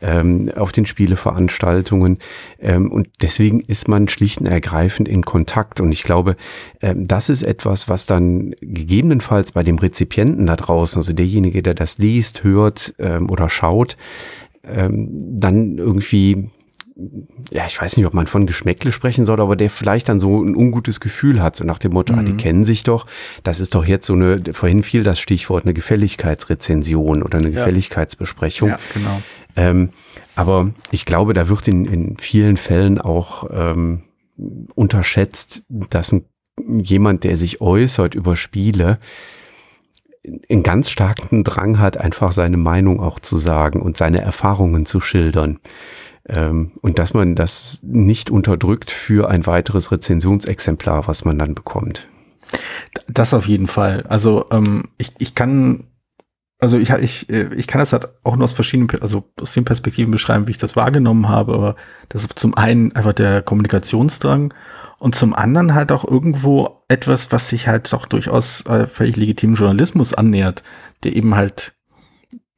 ähm, auf den Spieleveranstaltungen. Ähm, und deswegen ist man schlicht und ergreifend in Kontakt. Und ich glaube, ähm, das ist etwas, was dann gegebenenfalls bei dem Rezipienten da draußen, also derjenige, der das liest, hört ähm, oder schaut, ähm, dann irgendwie ja, ich weiß nicht, ob man von Geschmäckle sprechen soll, aber der vielleicht dann so ein ungutes Gefühl hat, so nach dem Motto, mhm. ah, die mhm. kennen sich doch, das ist doch jetzt so eine, vorhin fiel das Stichwort, eine Gefälligkeitsrezension oder eine ja. Gefälligkeitsbesprechung. Ja, genau. Ähm, aber ich glaube, da wird in, in vielen Fällen auch ähm, unterschätzt, dass ein, jemand, der sich äußert über Spiele, einen ganz starken Drang hat, einfach seine Meinung auch zu sagen und seine Erfahrungen zu schildern. Ähm, und dass man das nicht unterdrückt für ein weiteres Rezensionsexemplar, was man dann bekommt. Das auf jeden Fall. Also ähm, ich, ich kann, also ich, ich, ich kann das halt auch nur aus verschiedenen, also aus den Perspektiven beschreiben, wie ich das wahrgenommen habe, aber das ist zum einen einfach der Kommunikationsdrang und zum anderen halt auch irgendwo etwas, was sich halt doch durchaus äh, völlig legitimen Journalismus annähert, der eben halt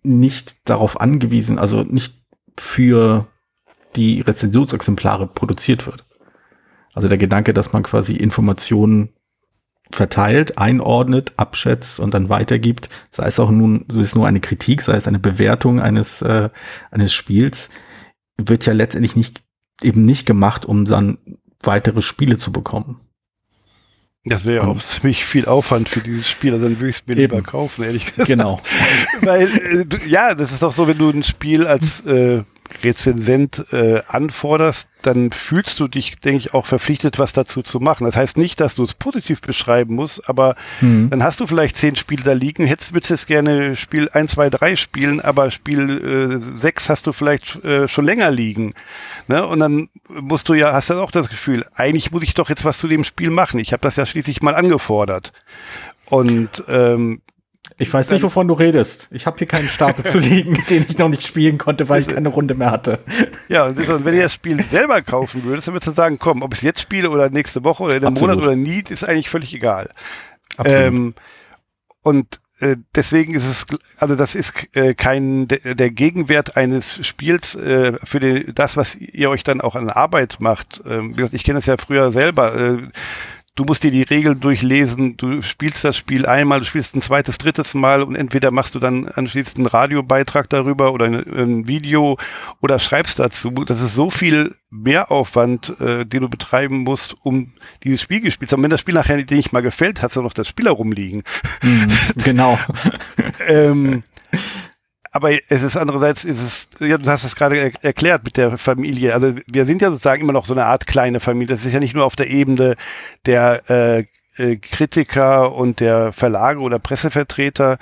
nicht darauf angewiesen, also nicht für die Rezensionsexemplare produziert wird. Also der Gedanke, dass man quasi Informationen verteilt, einordnet, abschätzt und dann weitergibt, sei es auch nun, so ist nur eine Kritik, sei es eine Bewertung eines, äh, eines Spiels, wird ja letztendlich nicht, eben nicht gemacht, um dann weitere Spiele zu bekommen. Das wäre ja auch ziemlich viel Aufwand für dieses Spiel, also dann würde ich es mir lieber kaufen, ehrlich gesagt. Genau. Weil, äh, du, ja, das ist doch so, wenn du ein Spiel als äh, Rezensent äh, anforderst, dann fühlst du dich, denke ich, auch verpflichtet, was dazu zu machen. Das heißt nicht, dass du es positiv beschreiben musst, aber mhm. dann hast du vielleicht zehn Spiele da liegen, hättest würdest jetzt gerne Spiel 1, 2, 3 spielen, aber Spiel äh, 6 hast du vielleicht äh, schon länger liegen. Ne? Und dann musst du ja, hast du auch das Gefühl, eigentlich muss ich doch jetzt was zu dem Spiel machen. Ich habe das ja schließlich mal angefordert. Und ähm, ich weiß nicht, wovon du redest. Ich habe hier keinen Stapel zu liegen, den ich noch nicht spielen konnte, weil ich keine Runde mehr hatte. Ja, und wenn ihr das Spiel selber kaufen würdest, dann würdest du sagen, komm, ob ich es jetzt spiele oder nächste Woche oder in einem Absolut. Monat oder nie, ist eigentlich völlig egal. Ähm, und äh, deswegen ist es, also das ist äh, kein de, der Gegenwert eines Spiels äh, für den, das, was ihr euch dann auch an Arbeit macht. Ähm, wie gesagt, ich kenne das ja früher selber. Du musst dir die Regeln durchlesen, du spielst das Spiel einmal, du spielst ein zweites, drittes Mal und entweder machst du dann anschließend einen Radiobeitrag darüber oder ein, ein Video oder schreibst dazu. Das ist so viel Mehraufwand, äh, den du betreiben musst, um dieses Spiel gespielt zu haben. Wenn das Spiel nachher dir nicht mal gefällt, hast du noch das Spiel herumliegen. Mhm, genau. ähm, aber es ist andererseits, ist es, ja, du hast es gerade er erklärt mit der Familie. Also wir sind ja sozusagen immer noch so eine Art kleine Familie. Das ist ja nicht nur auf der Ebene der äh, äh, Kritiker und der Verlage oder Pressevertreter,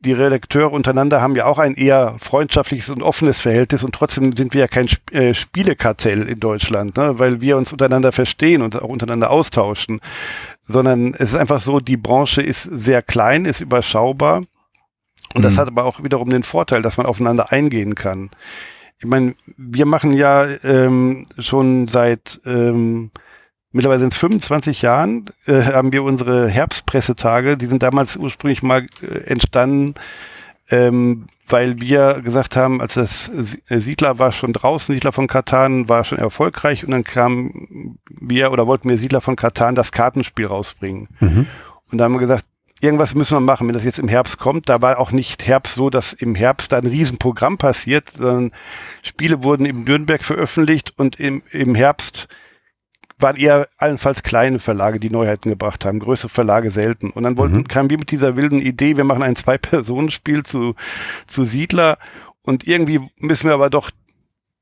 die Redakteure untereinander haben ja auch ein eher freundschaftliches und offenes Verhältnis und trotzdem sind wir ja kein Sp äh, Spielekartell in Deutschland, ne? weil wir uns untereinander verstehen und auch untereinander austauschen, sondern es ist einfach so, die Branche ist sehr klein, ist überschaubar und mhm. das hat aber auch wiederum den Vorteil, dass man aufeinander eingehen kann. Ich meine, wir machen ja ähm, schon seit ähm, mittlerweile sind es 25 Jahren, äh, haben wir unsere Herbstpressetage, die sind damals ursprünglich mal äh, entstanden, ähm, weil wir gesagt haben, als das äh, Siedler war schon draußen, Siedler von Katan war schon erfolgreich und dann kamen wir oder wollten wir Siedler von Katan das Kartenspiel rausbringen. Mhm. Und da haben wir gesagt, irgendwas müssen wir machen, wenn das jetzt im Herbst kommt. Da war auch nicht Herbst so, dass im Herbst da ein Riesenprogramm passiert, sondern Spiele wurden im Nürnberg veröffentlicht und im, im Herbst waren eher allenfalls kleine Verlage, die Neuheiten gebracht haben, größere Verlage selten. Und dann wollten, mhm. kamen wir mit dieser wilden Idee, wir machen ein Zwei-Personen-Spiel zu, zu Siedler und irgendwie müssen wir aber doch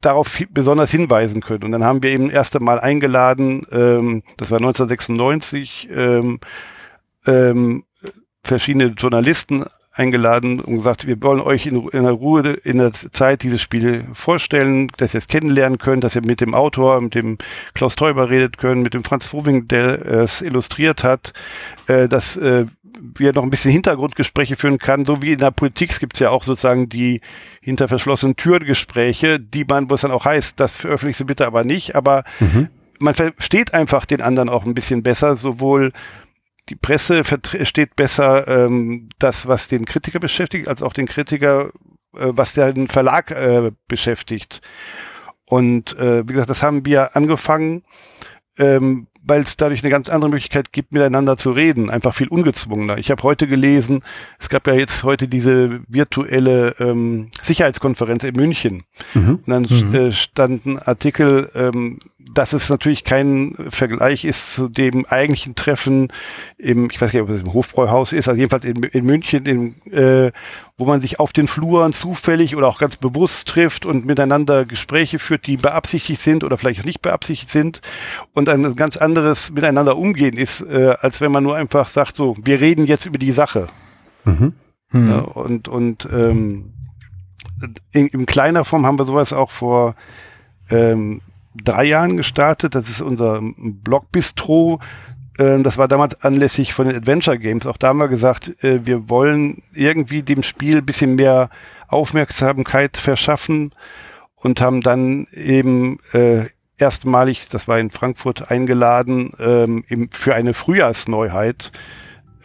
darauf besonders hinweisen können. Und dann haben wir eben erst einmal eingeladen, ähm, das war 1996, ähm, ähm, verschiedene Journalisten eingeladen und gesagt, wir wollen euch in, in, der Ruhe in der Zeit diese Spiele vorstellen, dass ihr es kennenlernen könnt, dass ihr mit dem Autor, mit dem Klaus Teuber redet könnt, mit dem Franz Froving, der es illustriert hat, äh, dass äh, wir noch ein bisschen Hintergrundgespräche führen kann, so wie in der Politik gibt es ja auch sozusagen die hinter verschlossenen Türen Gespräche, die man, wo es dann auch heißt, das veröffentlicht sie bitte aber nicht, aber mhm. man versteht einfach den anderen auch ein bisschen besser, sowohl die Presse versteht besser ähm, das, was den Kritiker beschäftigt, als auch den Kritiker, äh, was den Verlag äh, beschäftigt. Und äh, wie gesagt, das haben wir angefangen, ähm, weil es dadurch eine ganz andere Möglichkeit gibt, miteinander zu reden, einfach viel ungezwungener. Ich habe heute gelesen, es gab ja jetzt heute diese virtuelle ähm, Sicherheitskonferenz in München. Mhm. Und dann mhm. äh, stand ein Artikel, ähm, dass es natürlich kein Vergleich ist zu dem eigentlichen Treffen im, ich weiß nicht, ob es im Hofbräuhaus ist, also jedenfalls in, in München, in, äh, wo man sich auf den Fluren zufällig oder auch ganz bewusst trifft und miteinander Gespräche führt, die beabsichtigt sind oder vielleicht auch nicht beabsichtigt sind und ein ganz anderes Miteinander umgehen ist, äh, als wenn man nur einfach sagt, so, wir reden jetzt über die Sache. Mhm. Mhm. Ja, und und ähm, in, in kleiner Form haben wir sowas auch vor ähm, drei Jahren gestartet. Das ist unser Blog-Bistro. Ähm, das war damals anlässlich von den Adventure Games. Auch da haben wir gesagt, äh, wir wollen irgendwie dem Spiel ein bisschen mehr Aufmerksamkeit verschaffen und haben dann eben äh, erstmalig, das war in Frankfurt, eingeladen, ähm, für eine Frühjahrsneuheit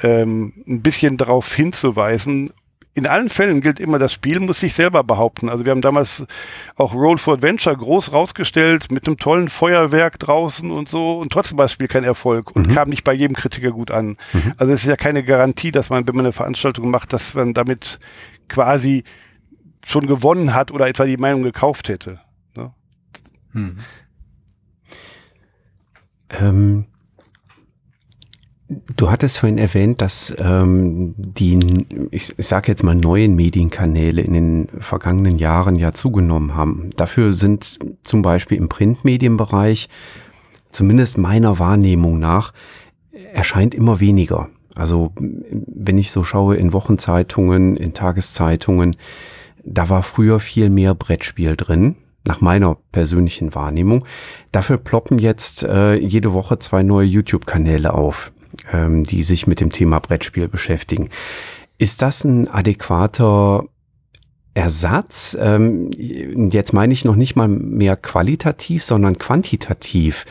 ähm, ein bisschen darauf hinzuweisen, in allen Fällen gilt immer, das Spiel muss sich selber behaupten. Also wir haben damals auch Roll for Adventure groß rausgestellt mit einem tollen Feuerwerk draußen und so und trotzdem war das Spiel kein Erfolg und mhm. kam nicht bei jedem Kritiker gut an. Mhm. Also es ist ja keine Garantie, dass man, wenn man eine Veranstaltung macht, dass man damit quasi schon gewonnen hat oder etwa die Meinung gekauft hätte. Ne? Mhm. Ähm, Du hattest vorhin erwähnt, dass ähm, die, ich, ich sage jetzt mal, neuen Medienkanäle in den vergangenen Jahren ja zugenommen haben. Dafür sind zum Beispiel im Printmedienbereich, zumindest meiner Wahrnehmung nach, erscheint immer weniger. Also wenn ich so schaue in Wochenzeitungen, in Tageszeitungen, da war früher viel mehr Brettspiel drin, nach meiner persönlichen Wahrnehmung. Dafür ploppen jetzt äh, jede Woche zwei neue YouTube-Kanäle auf ähm, die sich mit dem Thema Brettspiel beschäftigen. Ist das ein adäquater Ersatz? Ähm, jetzt meine ich noch nicht mal mehr qualitativ, sondern quantitativ.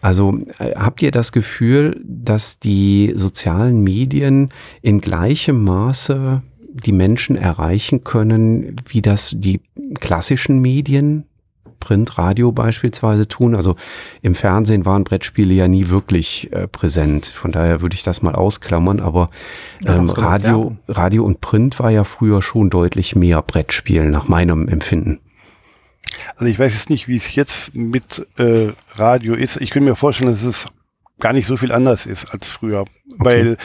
Also äh, habt ihr das Gefühl, dass die sozialen Medien in gleichem Maße die Menschen erreichen können, wie das die klassischen Medien Print, Radio beispielsweise tun. Also im Fernsehen waren Brettspiele ja nie wirklich äh, präsent. Von daher würde ich das mal ausklammern. Aber ähm, Radio, Radio und Print war ja früher schon deutlich mehr Brettspiel nach meinem Empfinden. Also ich weiß jetzt nicht, wie es jetzt mit äh, Radio ist. Ich könnte mir vorstellen, dass es gar nicht so viel anders ist als früher, okay. weil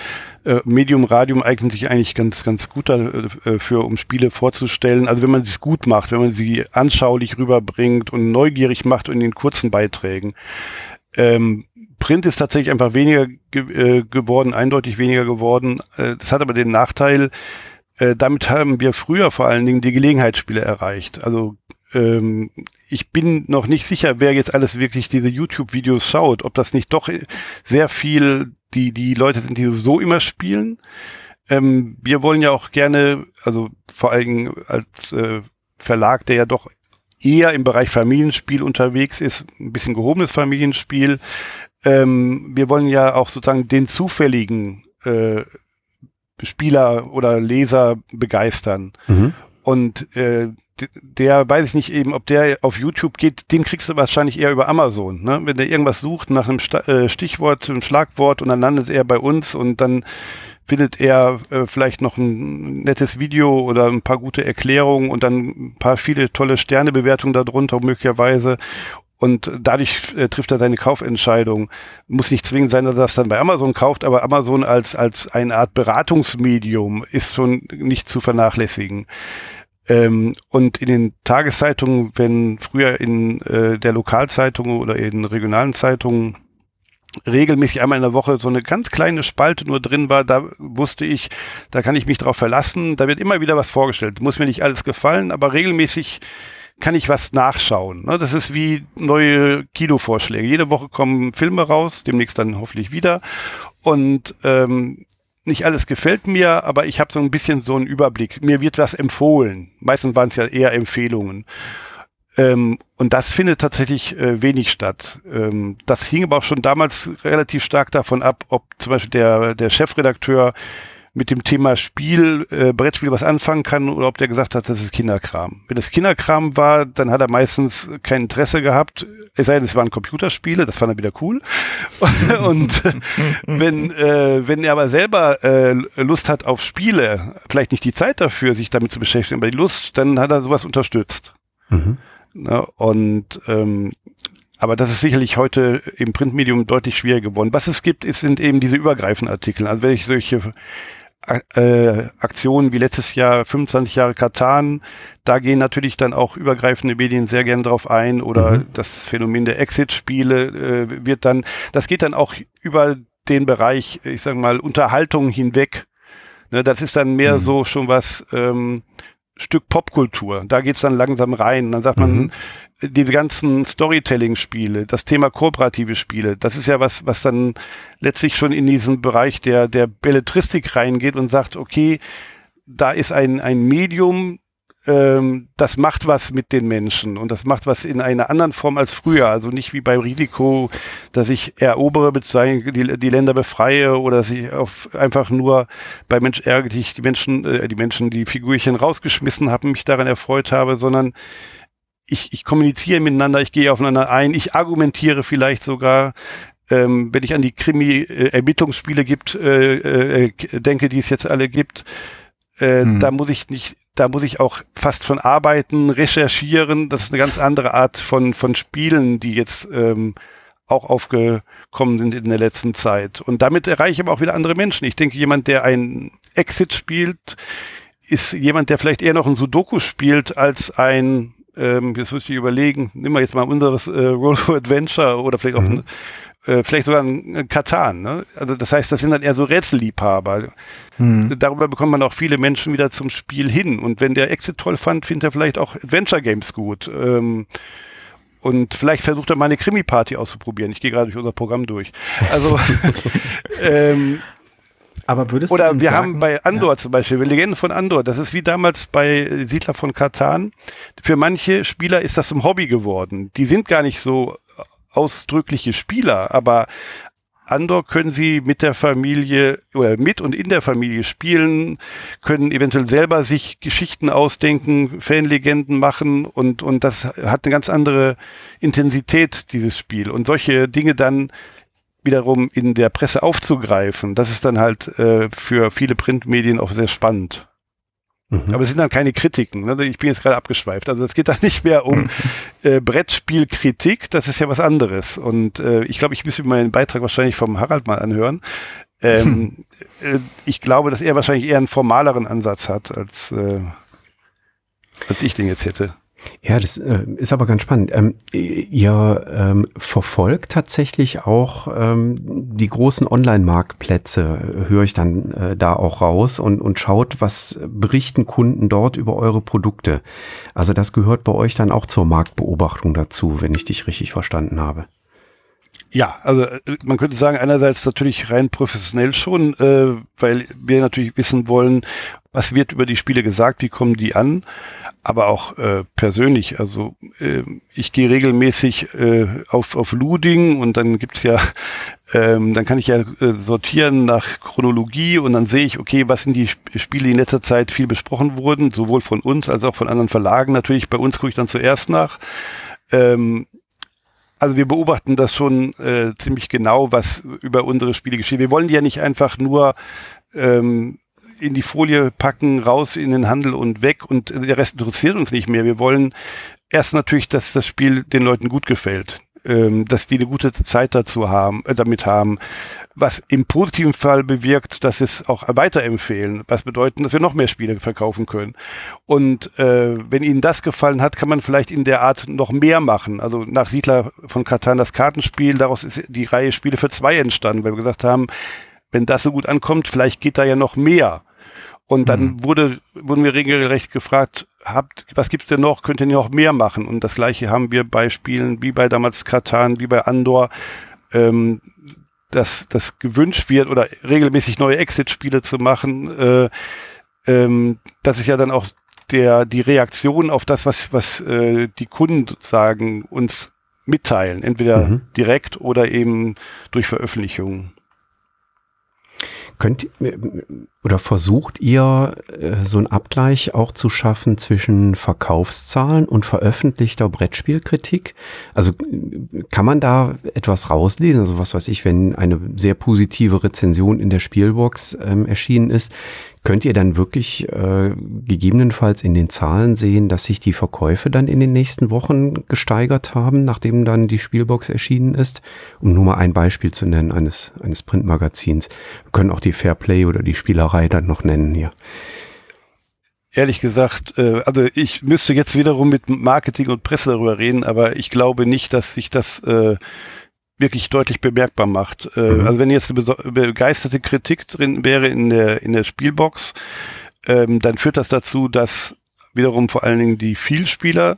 äh, Medium Radium eignet sich eigentlich ganz ganz gut dafür, äh, um Spiele vorzustellen. Also wenn man es gut macht, wenn man sie anschaulich rüberbringt und neugierig macht und in den kurzen Beiträgen. Ähm, Print ist tatsächlich einfach weniger ge äh, geworden, eindeutig weniger geworden. Äh, das hat aber den Nachteil, äh, damit haben wir früher vor allen Dingen die Gelegenheitsspiele erreicht. Also ähm, ich bin noch nicht sicher, wer jetzt alles wirklich diese YouTube-Videos schaut, ob das nicht doch sehr viel die, die Leute sind, die so immer spielen. Ähm, wir wollen ja auch gerne, also vor allem als äh, Verlag, der ja doch eher im Bereich Familienspiel unterwegs ist, ein bisschen gehobenes Familienspiel. Ähm, wir wollen ja auch sozusagen den zufälligen äh, Spieler oder Leser begeistern. Mhm. Und äh, der weiß ich nicht eben, ob der auf YouTube geht, den kriegst du wahrscheinlich eher über Amazon. Ne? Wenn der irgendwas sucht nach einem äh, Stichwort, einem Schlagwort und dann landet er bei uns und dann findet er äh, vielleicht noch ein nettes Video oder ein paar gute Erklärungen und dann ein paar viele tolle Sternebewertungen darunter möglicherweise und dadurch äh, trifft er seine Kaufentscheidung. Muss nicht zwingend sein, dass er das dann bei Amazon kauft, aber Amazon als, als eine Art Beratungsmedium ist schon nicht zu vernachlässigen. Ähm, und in den Tageszeitungen, wenn früher in äh, der Lokalzeitung oder in regionalen Zeitungen regelmäßig einmal in der Woche so eine ganz kleine Spalte nur drin war, da wusste ich, da kann ich mich drauf verlassen. Da wird immer wieder was vorgestellt. Muss mir nicht alles gefallen, aber regelmäßig kann ich was nachschauen. Ne? Das ist wie neue Kinovorschläge. Jede Woche kommen Filme raus, demnächst dann hoffentlich wieder. Und ähm, nicht alles gefällt mir, aber ich habe so ein bisschen so einen Überblick. Mir wird was empfohlen. Meistens waren es ja eher Empfehlungen. Ähm, und das findet tatsächlich äh, wenig statt. Ähm, das hing aber auch schon damals relativ stark davon ab, ob zum Beispiel der, der Chefredakteur mit dem Thema Spiel, äh, Brettspiel was anfangen kann oder ob der gesagt hat, das ist Kinderkram. Wenn es Kinderkram war, dann hat er meistens kein Interesse gehabt, es sei denn, es waren Computerspiele, das fand er wieder cool. und wenn, äh, wenn er aber selber äh, Lust hat auf Spiele, vielleicht nicht die Zeit dafür, sich damit zu beschäftigen, aber die Lust, dann hat er sowas unterstützt. Mhm. Na, und ähm, aber das ist sicherlich heute im Printmedium deutlich schwieriger geworden. Was es gibt, ist, sind eben diese übergreifenden Artikel. Also wenn ich solche äh, Aktionen wie letztes Jahr 25 Jahre Katan, da gehen natürlich dann auch übergreifende Medien sehr gern drauf ein oder mhm. das Phänomen der Exit-Spiele äh, wird dann, das geht dann auch über den Bereich, ich sage mal, Unterhaltung hinweg. Ne, das ist dann mehr mhm. so schon was ähm, Stück Popkultur. Da geht's dann langsam rein. Dann sagt man, mhm. diese ganzen Storytelling-Spiele, das Thema kooperative Spiele, das ist ja was, was dann letztlich schon in diesen Bereich der, der Belletristik reingeht und sagt, okay, da ist ein, ein Medium, ähm, das macht was mit den Menschen und das macht was in einer anderen Form als früher. Also nicht wie beim Risiko, dass ich erobere, beziehungsweise die, die Länder befreie oder dass ich auf einfach nur bei Mensch ärgerlich die Menschen, äh, die Menschen, die Figurchen rausgeschmissen haben, mich daran erfreut habe, sondern ich, ich kommuniziere miteinander, ich gehe aufeinander ein, ich argumentiere vielleicht sogar, ähm, wenn ich an die Krimi-Ermittlungsspiele gibt, äh, äh, denke, die es jetzt alle gibt, äh, hm. da muss ich nicht da muss ich auch fast von arbeiten, recherchieren. Das ist eine ganz andere Art von, von Spielen, die jetzt ähm, auch aufgekommen sind in der letzten Zeit. Und damit erreiche ich aber auch wieder andere Menschen. Ich denke, jemand, der ein Exit spielt, ist jemand, der vielleicht eher noch ein Sudoku spielt als ein, ähm, jetzt muss ich überlegen, nehmen wir jetzt mal unseres äh, Roll for Adventure oder vielleicht auch mhm. ein äh, vielleicht sogar ein Katan. Ne? Also das heißt, das sind dann eher so Rätselliebhaber. Hm. Darüber bekommt man auch viele Menschen wieder zum Spiel hin. Und wenn der Exit toll fand, findet er vielleicht auch Adventure Games gut. Ähm, und vielleicht versucht er mal eine Krimi-Party auszuprobieren. Ich gehe gerade durch unser Programm durch. Also ähm, aber würdest Oder wir sagen, haben bei Andor ja. zum Beispiel, Legenden von Andor, das ist wie damals bei Siedler von Katan. Für manche Spieler ist das zum Hobby geworden. Die sind gar nicht so ausdrückliche Spieler, aber Andor können sie mit der Familie oder mit und in der Familie spielen, können eventuell selber sich Geschichten ausdenken, Fanlegenden machen und, und das hat eine ganz andere Intensität, dieses Spiel. Und solche Dinge dann wiederum in der Presse aufzugreifen, das ist dann halt äh, für viele Printmedien auch sehr spannend. Mhm. Aber es sind dann keine Kritiken. Ne? Ich bin jetzt gerade abgeschweift. Also es geht dann nicht mehr um äh, Brettspielkritik, das ist ja was anderes. Und äh, ich glaube, ich müsste meinen Beitrag wahrscheinlich vom Harald mal anhören. Ähm, hm. äh, ich glaube, dass er wahrscheinlich eher einen formaleren Ansatz hat, als, äh, als ich den jetzt hätte. Ja, das äh, ist aber ganz spannend. Ähm, ihr ähm, verfolgt tatsächlich auch ähm, die großen Online-Marktplätze, höre ich dann äh, da auch raus und, und schaut, was berichten Kunden dort über eure Produkte. Also das gehört bei euch dann auch zur Marktbeobachtung dazu, wenn ich dich richtig verstanden habe. Ja, also äh, man könnte sagen, einerseits natürlich rein professionell schon, äh, weil wir natürlich wissen wollen, was wird über die Spiele gesagt, wie kommen die an, aber auch äh, persönlich. Also äh, ich gehe regelmäßig äh, auf, auf Luding und dann gibt's ja, ähm, dann kann ich ja äh, sortieren nach Chronologie und dann sehe ich, okay, was sind die Spiele, die in letzter Zeit viel besprochen wurden, sowohl von uns als auch von anderen Verlagen. Natürlich bei uns gucke ich dann zuerst nach. Ähm, also wir beobachten das schon äh, ziemlich genau, was über unsere Spiele geschieht. Wir wollen die ja nicht einfach nur ähm, in die Folie packen, raus in den Handel und weg und der Rest interessiert uns nicht mehr. Wir wollen erst natürlich, dass das Spiel den Leuten gut gefällt, ähm, dass die eine gute Zeit dazu haben, äh, damit haben, was im positiven Fall bewirkt, dass es auch weiterempfehlen, was bedeutet, dass wir noch mehr Spiele verkaufen können. Und äh, wenn Ihnen das gefallen hat, kann man vielleicht in der Art noch mehr machen. Also nach Siedler von Katan das Kartenspiel, daraus ist die Reihe Spiele für zwei entstanden, weil wir gesagt haben, wenn das so gut ankommt, vielleicht geht da ja noch mehr. Und dann mhm. wurde, wurden wir regelrecht gefragt, habt, was gibt's denn noch? Könnt ihr noch mehr machen? Und das gleiche haben wir bei Spielen wie bei damals Katan, wie bei Andor. Ähm, dass das gewünscht wird oder regelmäßig neue Exit-Spiele zu machen, äh, ähm, das ist ja dann auch der die Reaktion auf das, was was äh, die Kunden sagen, uns mitteilen, entweder mhm. direkt oder eben durch Veröffentlichungen. Könnt oder versucht ihr äh, so einen Abgleich auch zu schaffen zwischen Verkaufszahlen und veröffentlichter Brettspielkritik? Also kann man da etwas rauslesen? Also was weiß ich, wenn eine sehr positive Rezension in der Spielbox ähm, erschienen ist, Könnt ihr dann wirklich äh, gegebenenfalls in den Zahlen sehen, dass sich die Verkäufe dann in den nächsten Wochen gesteigert haben, nachdem dann die Spielbox erschienen ist? Um nur mal ein Beispiel zu nennen eines, eines Printmagazins. Wir können auch die Fairplay oder die Spielerei dann noch nennen hier. Ehrlich gesagt, äh, also ich müsste jetzt wiederum mit Marketing und Presse darüber reden, aber ich glaube nicht, dass sich das äh, wirklich deutlich bemerkbar macht. Äh, mhm. Also wenn jetzt eine begeisterte Kritik drin wäre in der, in der Spielbox, ähm, dann führt das dazu, dass wiederum vor allen Dingen die Vielspieler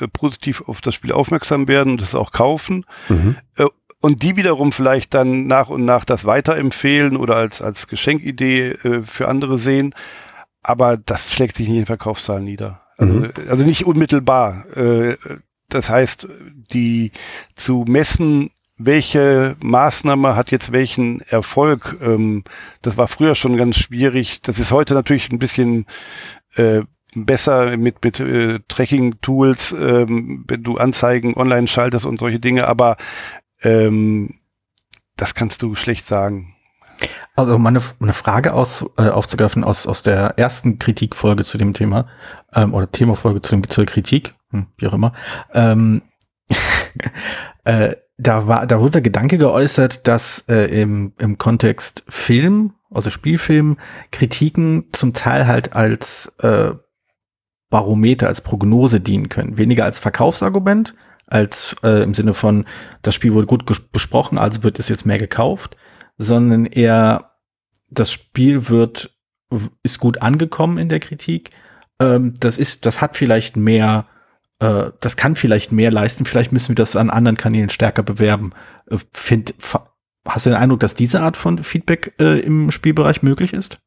äh, positiv auf das Spiel aufmerksam werden und es auch kaufen. Mhm. Äh, und die wiederum vielleicht dann nach und nach das weiterempfehlen oder als, als Geschenkidee äh, für andere sehen. Aber das schlägt sich nicht in den Verkaufszahlen nieder. Also, mhm. also nicht unmittelbar. Äh, das heißt, die zu messen, welche Maßnahme hat jetzt welchen Erfolg? Ähm, das war früher schon ganz schwierig. Das ist heute natürlich ein bisschen äh, besser mit, mit äh, Tracking-Tools, ähm, wenn du Anzeigen online schaltest und solche Dinge, aber ähm, das kannst du schlecht sagen. Also meine, eine Frage aus, äh, aufzugreifen aus, aus der ersten Kritikfolge zu dem Thema ähm, oder Themafolge zu, zur Kritik, hm, wie auch immer. Ähm, äh, da war, da wurde der Gedanke geäußert, dass äh, im, im Kontext Film, also Spielfilm, Kritiken zum Teil halt als äh, Barometer, als Prognose dienen können. Weniger als Verkaufsargument, als äh, im Sinne von, das Spiel wurde gut besprochen, also wird es jetzt mehr gekauft, sondern eher, das Spiel wird, ist gut angekommen in der Kritik. Ähm, das ist, das hat vielleicht mehr äh, das kann vielleicht mehr leisten, vielleicht müssen wir das an anderen Kanälen stärker bewerben. Äh, find, hast du den Eindruck, dass diese Art von Feedback äh, im Spielbereich möglich ist?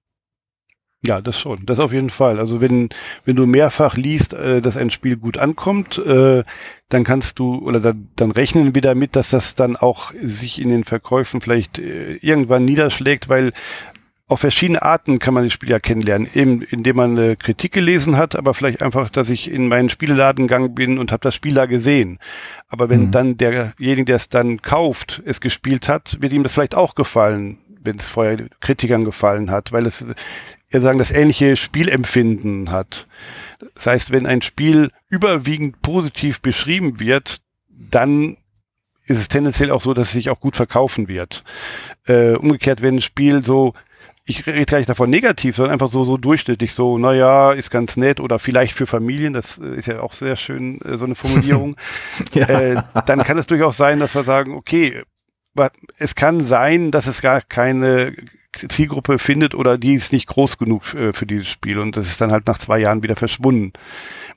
Ja, das schon. Das auf jeden Fall. Also wenn, wenn du mehrfach liest, äh, dass ein Spiel gut ankommt, äh, dann kannst du, oder dann, dann rechnen wir damit, dass das dann auch sich in den Verkäufen vielleicht äh, irgendwann niederschlägt, weil auf verschiedene Arten kann man das Spiel ja kennenlernen. Eben indem man eine Kritik gelesen hat, aber vielleicht einfach, dass ich in meinen Spieleladen gegangen bin und habe das Spiel da gesehen. Aber wenn mhm. dann derjenige, der es dann kauft, es gespielt hat, wird ihm das vielleicht auch gefallen, wenn es vorher Kritikern gefallen hat, weil es ja sagen, das ähnliche Spielempfinden hat. Das heißt, wenn ein Spiel überwiegend positiv beschrieben wird, dann ist es tendenziell auch so, dass es sich auch gut verkaufen wird. Äh, umgekehrt, wenn ein Spiel so ich rede gar nicht davon negativ, sondern einfach so, so durchschnittlich, so, naja, ist ganz nett oder vielleicht für Familien, das äh, ist ja auch sehr schön, äh, so eine Formulierung. ja. äh, dann kann es durchaus sein, dass wir sagen, okay, es kann sein, dass es gar keine Zielgruppe findet oder die ist nicht groß genug äh, für dieses Spiel und das ist dann halt nach zwei Jahren wieder verschwunden.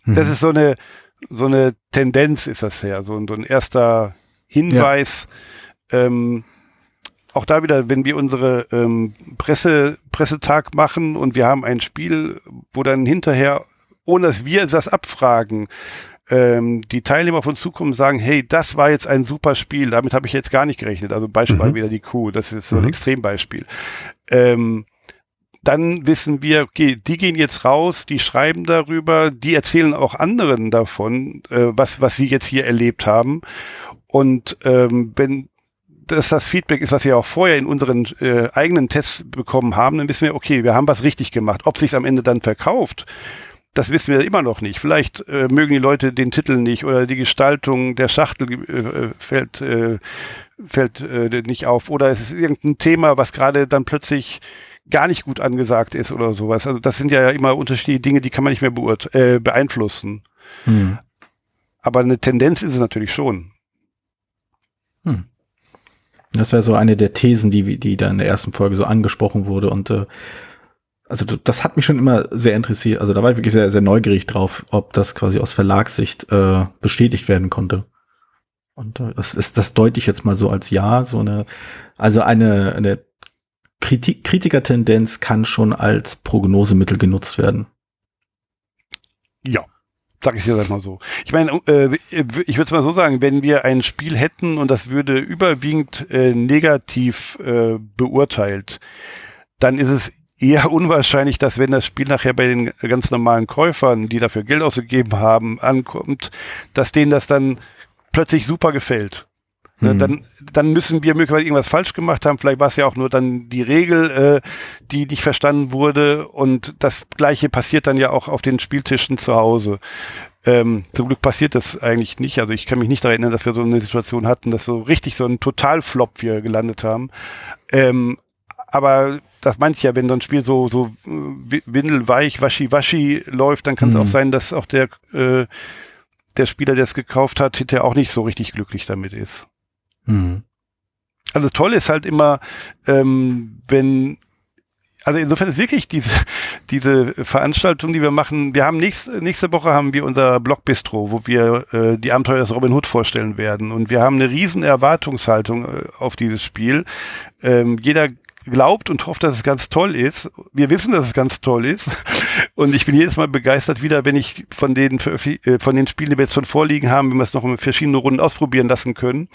Mhm. Das ist so eine, so eine Tendenz ist das ja, so, so ein erster Hinweis, ja. ähm, auch da wieder, wenn wir unsere ähm, Presse, Pressetag machen und wir haben ein Spiel, wo dann hinterher, ohne dass wir das abfragen, ähm, die Teilnehmer auf uns zukommen und sagen, hey, das war jetzt ein super Spiel, damit habe ich jetzt gar nicht gerechnet. Also Beispiel mhm. wieder die Kuh, das ist so ein mhm. Extrembeispiel. Ähm, dann wissen wir, okay, die gehen jetzt raus, die schreiben darüber, die erzählen auch anderen davon, äh, was, was sie jetzt hier erlebt haben. Und ähm, wenn das das Feedback ist, was wir auch vorher in unseren äh, eigenen Tests bekommen haben, dann wissen wir, okay, wir haben was richtig gemacht. Ob sich am Ende dann verkauft, das wissen wir immer noch nicht. Vielleicht äh, mögen die Leute den Titel nicht oder die Gestaltung der Schachtel äh, fällt, äh, fällt äh, nicht auf oder es ist irgendein Thema, was gerade dann plötzlich gar nicht gut angesagt ist oder sowas. Also das sind ja immer unterschiedliche Dinge, die kann man nicht mehr äh, beeinflussen. Hm. Aber eine Tendenz ist es natürlich schon. Das wäre so eine der Thesen, die, die da in der ersten Folge so angesprochen wurde. Und äh, also das hat mich schon immer sehr interessiert. Also da war ich wirklich sehr, sehr neugierig drauf, ob das quasi aus Verlagssicht äh, bestätigt werden konnte. Und äh, das ist das deute ich jetzt mal so als ja. So eine, also eine, eine Kritik, Kritikertendenz kann schon als Prognosemittel genutzt werden. Ja, sag ich jetzt mal so. Ich meine, äh, ich würde es mal so sagen, wenn wir ein Spiel hätten und das würde überwiegend äh, negativ äh, beurteilt, dann ist es eher unwahrscheinlich, dass wenn das Spiel nachher bei den ganz normalen Käufern, die dafür Geld ausgegeben haben, ankommt, dass denen das dann plötzlich super gefällt. Hm. Dann, dann müssen wir möglicherweise irgendwas falsch gemacht haben. Vielleicht war es ja auch nur dann die Regel, äh, die nicht verstanden wurde. Und das Gleiche passiert dann ja auch auf den Spieltischen zu Hause. Ähm, zum Glück passiert das eigentlich nicht. Also ich kann mich nicht daran erinnern, dass wir so eine Situation hatten, dass so richtig so ein Totalflop wir gelandet haben. Ähm, aber das meinte ich ja, wenn so ein Spiel so, so äh, windelweich, waschi-waschi läuft, dann kann es mhm. auch sein, dass auch der, äh, der Spieler, der es gekauft hat, hinterher auch nicht so richtig glücklich damit ist. Mhm. Also toll ist halt immer, ähm, wenn also insofern ist wirklich diese, diese Veranstaltung, die wir machen, wir haben nächste, nächste Woche haben wir unser Blog Bistro, wo wir äh, die Abenteuer des Robin Hood vorstellen werden. Und wir haben eine riesen Erwartungshaltung äh, auf dieses Spiel. Ähm, jeder glaubt und hofft, dass es ganz toll ist. Wir wissen, dass es ganz toll ist. Und ich bin jedes Mal begeistert wieder, wenn ich von den, äh, von den Spielen, die wir jetzt schon vorliegen haben, wenn wir es noch in verschiedenen Runden ausprobieren lassen können.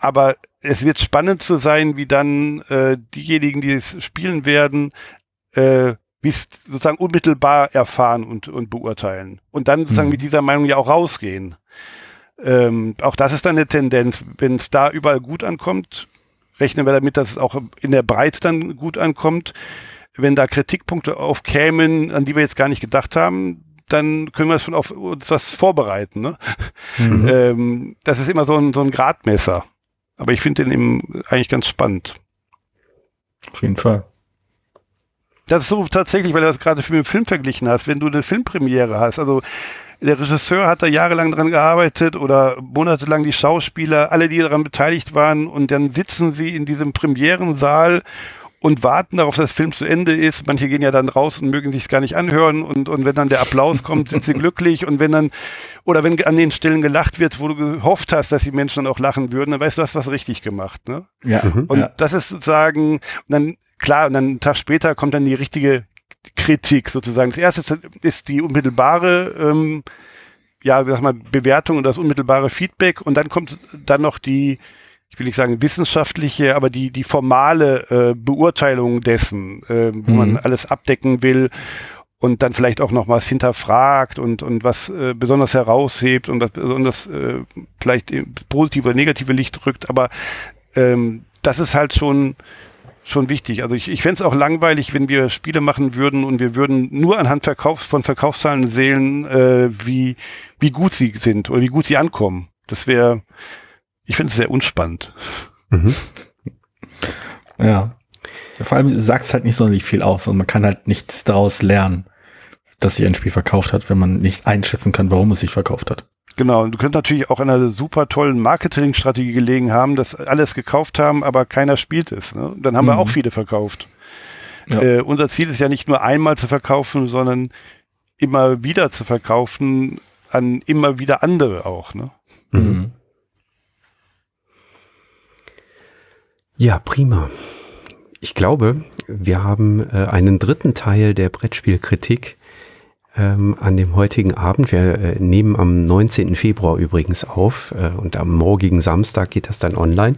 Aber es wird spannend zu sein, wie dann äh, diejenigen, die es spielen werden, äh, wie es sozusagen unmittelbar erfahren und, und beurteilen. Und dann sozusagen mhm. mit dieser Meinung ja auch rausgehen. Ähm, auch das ist dann eine Tendenz. Wenn es da überall gut ankommt, rechnen wir damit, dass es auch in der Breite dann gut ankommt. Wenn da Kritikpunkte aufkämen, an die wir jetzt gar nicht gedacht haben, dann können wir schon auf uns was vorbereiten. Ne? Mhm. Ähm, das ist immer so ein, so ein Gradmesser. Aber ich finde den eben eigentlich ganz spannend. Auf jeden Fall. Das ist so tatsächlich, weil du das gerade mit dem Film verglichen hast, wenn du eine Filmpremiere hast, also der Regisseur hat da jahrelang dran gearbeitet oder monatelang die Schauspieler, alle, die daran beteiligt waren und dann sitzen sie in diesem Premierensaal und warten darauf, dass der Film zu Ende ist. Manche gehen ja dann raus und mögen sich es gar nicht anhören und, und wenn dann der Applaus kommt, sind sie glücklich und wenn dann, oder wenn an den Stellen gelacht wird, wo du gehofft hast, dass die Menschen dann auch lachen würden, dann weißt du, du hast was richtig gemacht. Ne? Ja. Mhm. Und ja. das ist sozusagen, und dann, klar, und dann einen Tag später kommt dann die richtige Kritik sozusagen. Das erste ist die unmittelbare, ähm, ja, sag mal, Bewertung und das unmittelbare Feedback und dann kommt dann noch die, ich will nicht sagen wissenschaftliche, aber die, die formale äh, Beurteilung dessen, äh, wo mhm. man alles abdecken will und dann vielleicht auch noch was hinterfragt und, und was äh, besonders heraushebt und was besonders äh, vielleicht positive oder negative Licht rückt. Aber ähm, das ist halt schon, schon wichtig. Also ich, ich fände es auch langweilig, wenn wir Spiele machen würden und wir würden nur anhand Verkaufs von Verkaufszahlen sehen, äh, wie, wie gut sie sind oder wie gut sie ankommen. Das wäre ich finde es sehr unspannend. Mhm. Ja. Vor allem sagt es halt nicht sonderlich viel aus und man kann halt nichts daraus lernen, dass sich ein Spiel verkauft hat, wenn man nicht einschätzen kann, warum es sich verkauft hat. Genau, und du könntest natürlich auch an einer super tollen Marketingstrategie gelegen haben, dass alles gekauft haben, aber keiner spielt es. Ne? Dann haben mhm. wir auch viele verkauft. Ja. Äh, unser Ziel ist ja nicht nur einmal zu verkaufen, sondern immer wieder zu verkaufen an immer wieder andere auch. Ne? Mhm. Ja, prima. Ich glaube, wir haben äh, einen dritten Teil der Brettspielkritik ähm, an dem heutigen Abend. Wir äh, nehmen am 19. Februar übrigens auf äh, und am morgigen Samstag geht das dann online.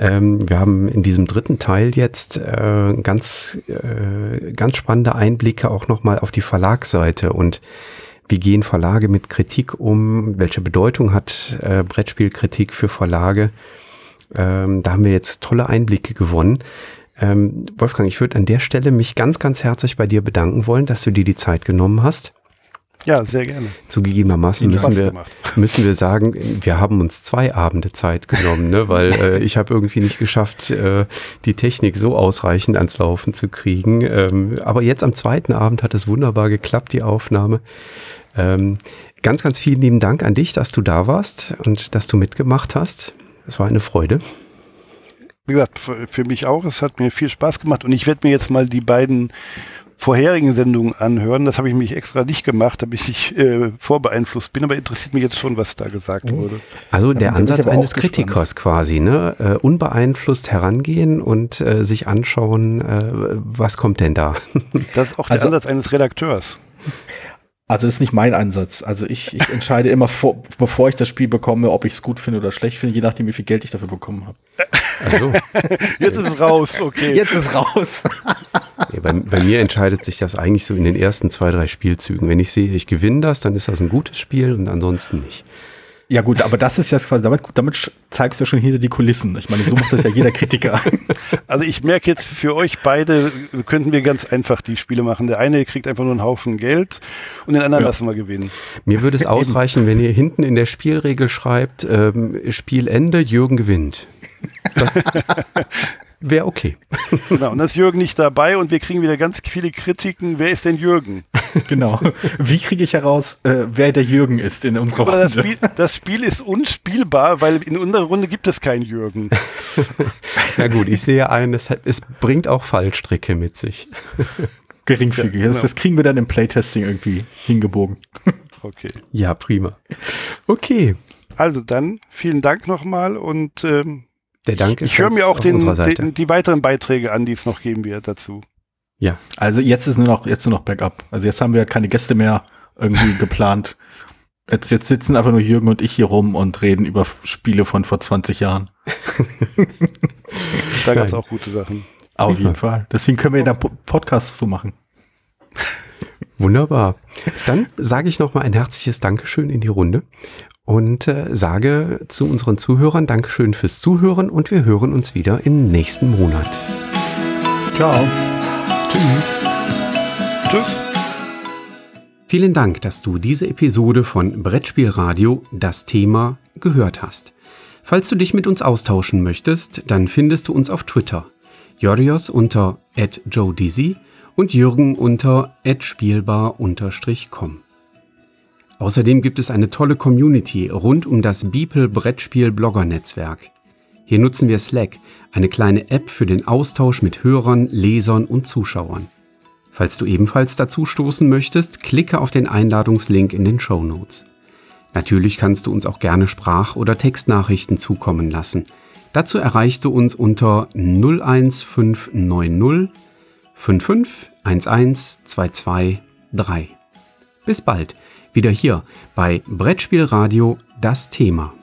Ähm, wir haben in diesem dritten Teil jetzt äh, ganz, äh, ganz spannende Einblicke auch nochmal auf die Verlagsseite und wie gehen Verlage mit Kritik um? Welche Bedeutung hat äh, Brettspielkritik für Verlage? Ähm, da haben wir jetzt tolle Einblicke gewonnen. Ähm, Wolfgang, ich würde an der Stelle mich ganz, ganz herzlich bei dir bedanken wollen, dass du dir die Zeit genommen hast. Ja, sehr gerne. Zugegebenermaßen müssen wir, müssen wir sagen, wir haben uns zwei Abende Zeit genommen, ne? weil äh, ich habe irgendwie nicht geschafft, äh, die Technik so ausreichend ans Laufen zu kriegen. Ähm, aber jetzt am zweiten Abend hat es wunderbar geklappt, die Aufnahme. Ähm, ganz, ganz vielen lieben Dank an dich, dass du da warst und dass du mitgemacht hast. Es war eine Freude wie gesagt, für, für, mich auch. Es hat mir viel Spaß gemacht und ich werde mir jetzt mal die beiden vorherigen Sendungen anhören. Das habe ich mich extra nicht gemacht, damit ich äh, vorbeeinflusst bin, aber interessiert mich jetzt schon, was da gesagt mhm. wurde. Also der Ansatz eines Kritikers quasi, ne? Uh, unbeeinflusst herangehen und uh, sich anschauen, uh, was kommt denn da? Das ist auch der also, Ansatz eines Redakteurs. Also das ist nicht mein Ansatz. Also ich, ich entscheide immer, vor, bevor ich das Spiel bekomme, ob ich es gut finde oder schlecht finde, je nachdem, wie viel Geld ich dafür bekommen habe. Also. Jetzt ist es raus, okay. Jetzt ist raus. ja, bei, bei, mir entscheidet sich das eigentlich so in den ersten zwei, drei Spielzügen. Wenn ich sehe, ich gewinne das, dann ist das ein gutes Spiel und ansonsten nicht. Ja gut, aber das ist ja quasi, damit, damit zeigst du ja schon hinter die Kulissen. Ich meine, so macht das ja jeder Kritiker. Also ich merke jetzt für euch beide, könnten wir ganz einfach die Spiele machen. Der eine kriegt einfach nur einen Haufen Geld und den anderen ja. lassen wir gewinnen. Mir würde es ausreichen, wenn ihr hinten in der Spielregel schreibt, ähm, Spielende, Jürgen gewinnt. Das, wäre okay. Genau, und dann ist Jürgen nicht dabei und wir kriegen wieder ganz viele Kritiken. Wer ist denn Jürgen? Genau. Wie kriege ich heraus, äh, wer der Jürgen ist in unserer Runde? Das Spiel, das Spiel, ist unspielbar, weil in unserer Runde gibt es keinen Jürgen. ja gut, ich sehe ein, es, es bringt auch Fallstricke mit sich. Geringfügig. Ja, genau. das, das kriegen wir dann im Playtesting irgendwie hingebogen. Okay. Ja, prima. Okay. Also dann vielen Dank nochmal und ähm, der Dank ist Ich höre mir auch den, den, die weiteren Beiträge an, die es noch geben wird dazu. Ja. Also jetzt ist nur noch, jetzt nur noch Backup. Also jetzt haben wir keine Gäste mehr irgendwie geplant. Jetzt, jetzt sitzen einfach nur Jürgen und ich hier rum und reden über Spiele von vor 20 Jahren. da gab es auch gute Sachen. Auf jeden Fall. Deswegen können wir ja da Podcast so machen. Wunderbar. Dann sage ich nochmal ein herzliches Dankeschön in die Runde und äh, sage zu unseren Zuhörern Dankeschön fürs Zuhören und wir hören uns wieder im nächsten Monat. Ciao. Tschüss. Tschüss. Vielen Dank, dass du diese Episode von Brettspielradio Das Thema gehört hast. Falls du dich mit uns austauschen möchtest, dann findest du uns auf Twitter. Jorios unter @joedizzy und Jürgen unter @spielbar_com. Außerdem gibt es eine tolle Community rund um das Beeple Brettspiel Blogger Netzwerk. Hier nutzen wir Slack, eine kleine App für den Austausch mit Hörern, Lesern und Zuschauern. Falls du ebenfalls dazu stoßen möchtest, klicke auf den Einladungslink in den Show Notes. Natürlich kannst du uns auch gerne Sprach- oder Textnachrichten zukommen lassen. Dazu erreichst du uns unter 01590 55 11 22 3. Bis bald wieder hier bei Brettspielradio das Thema.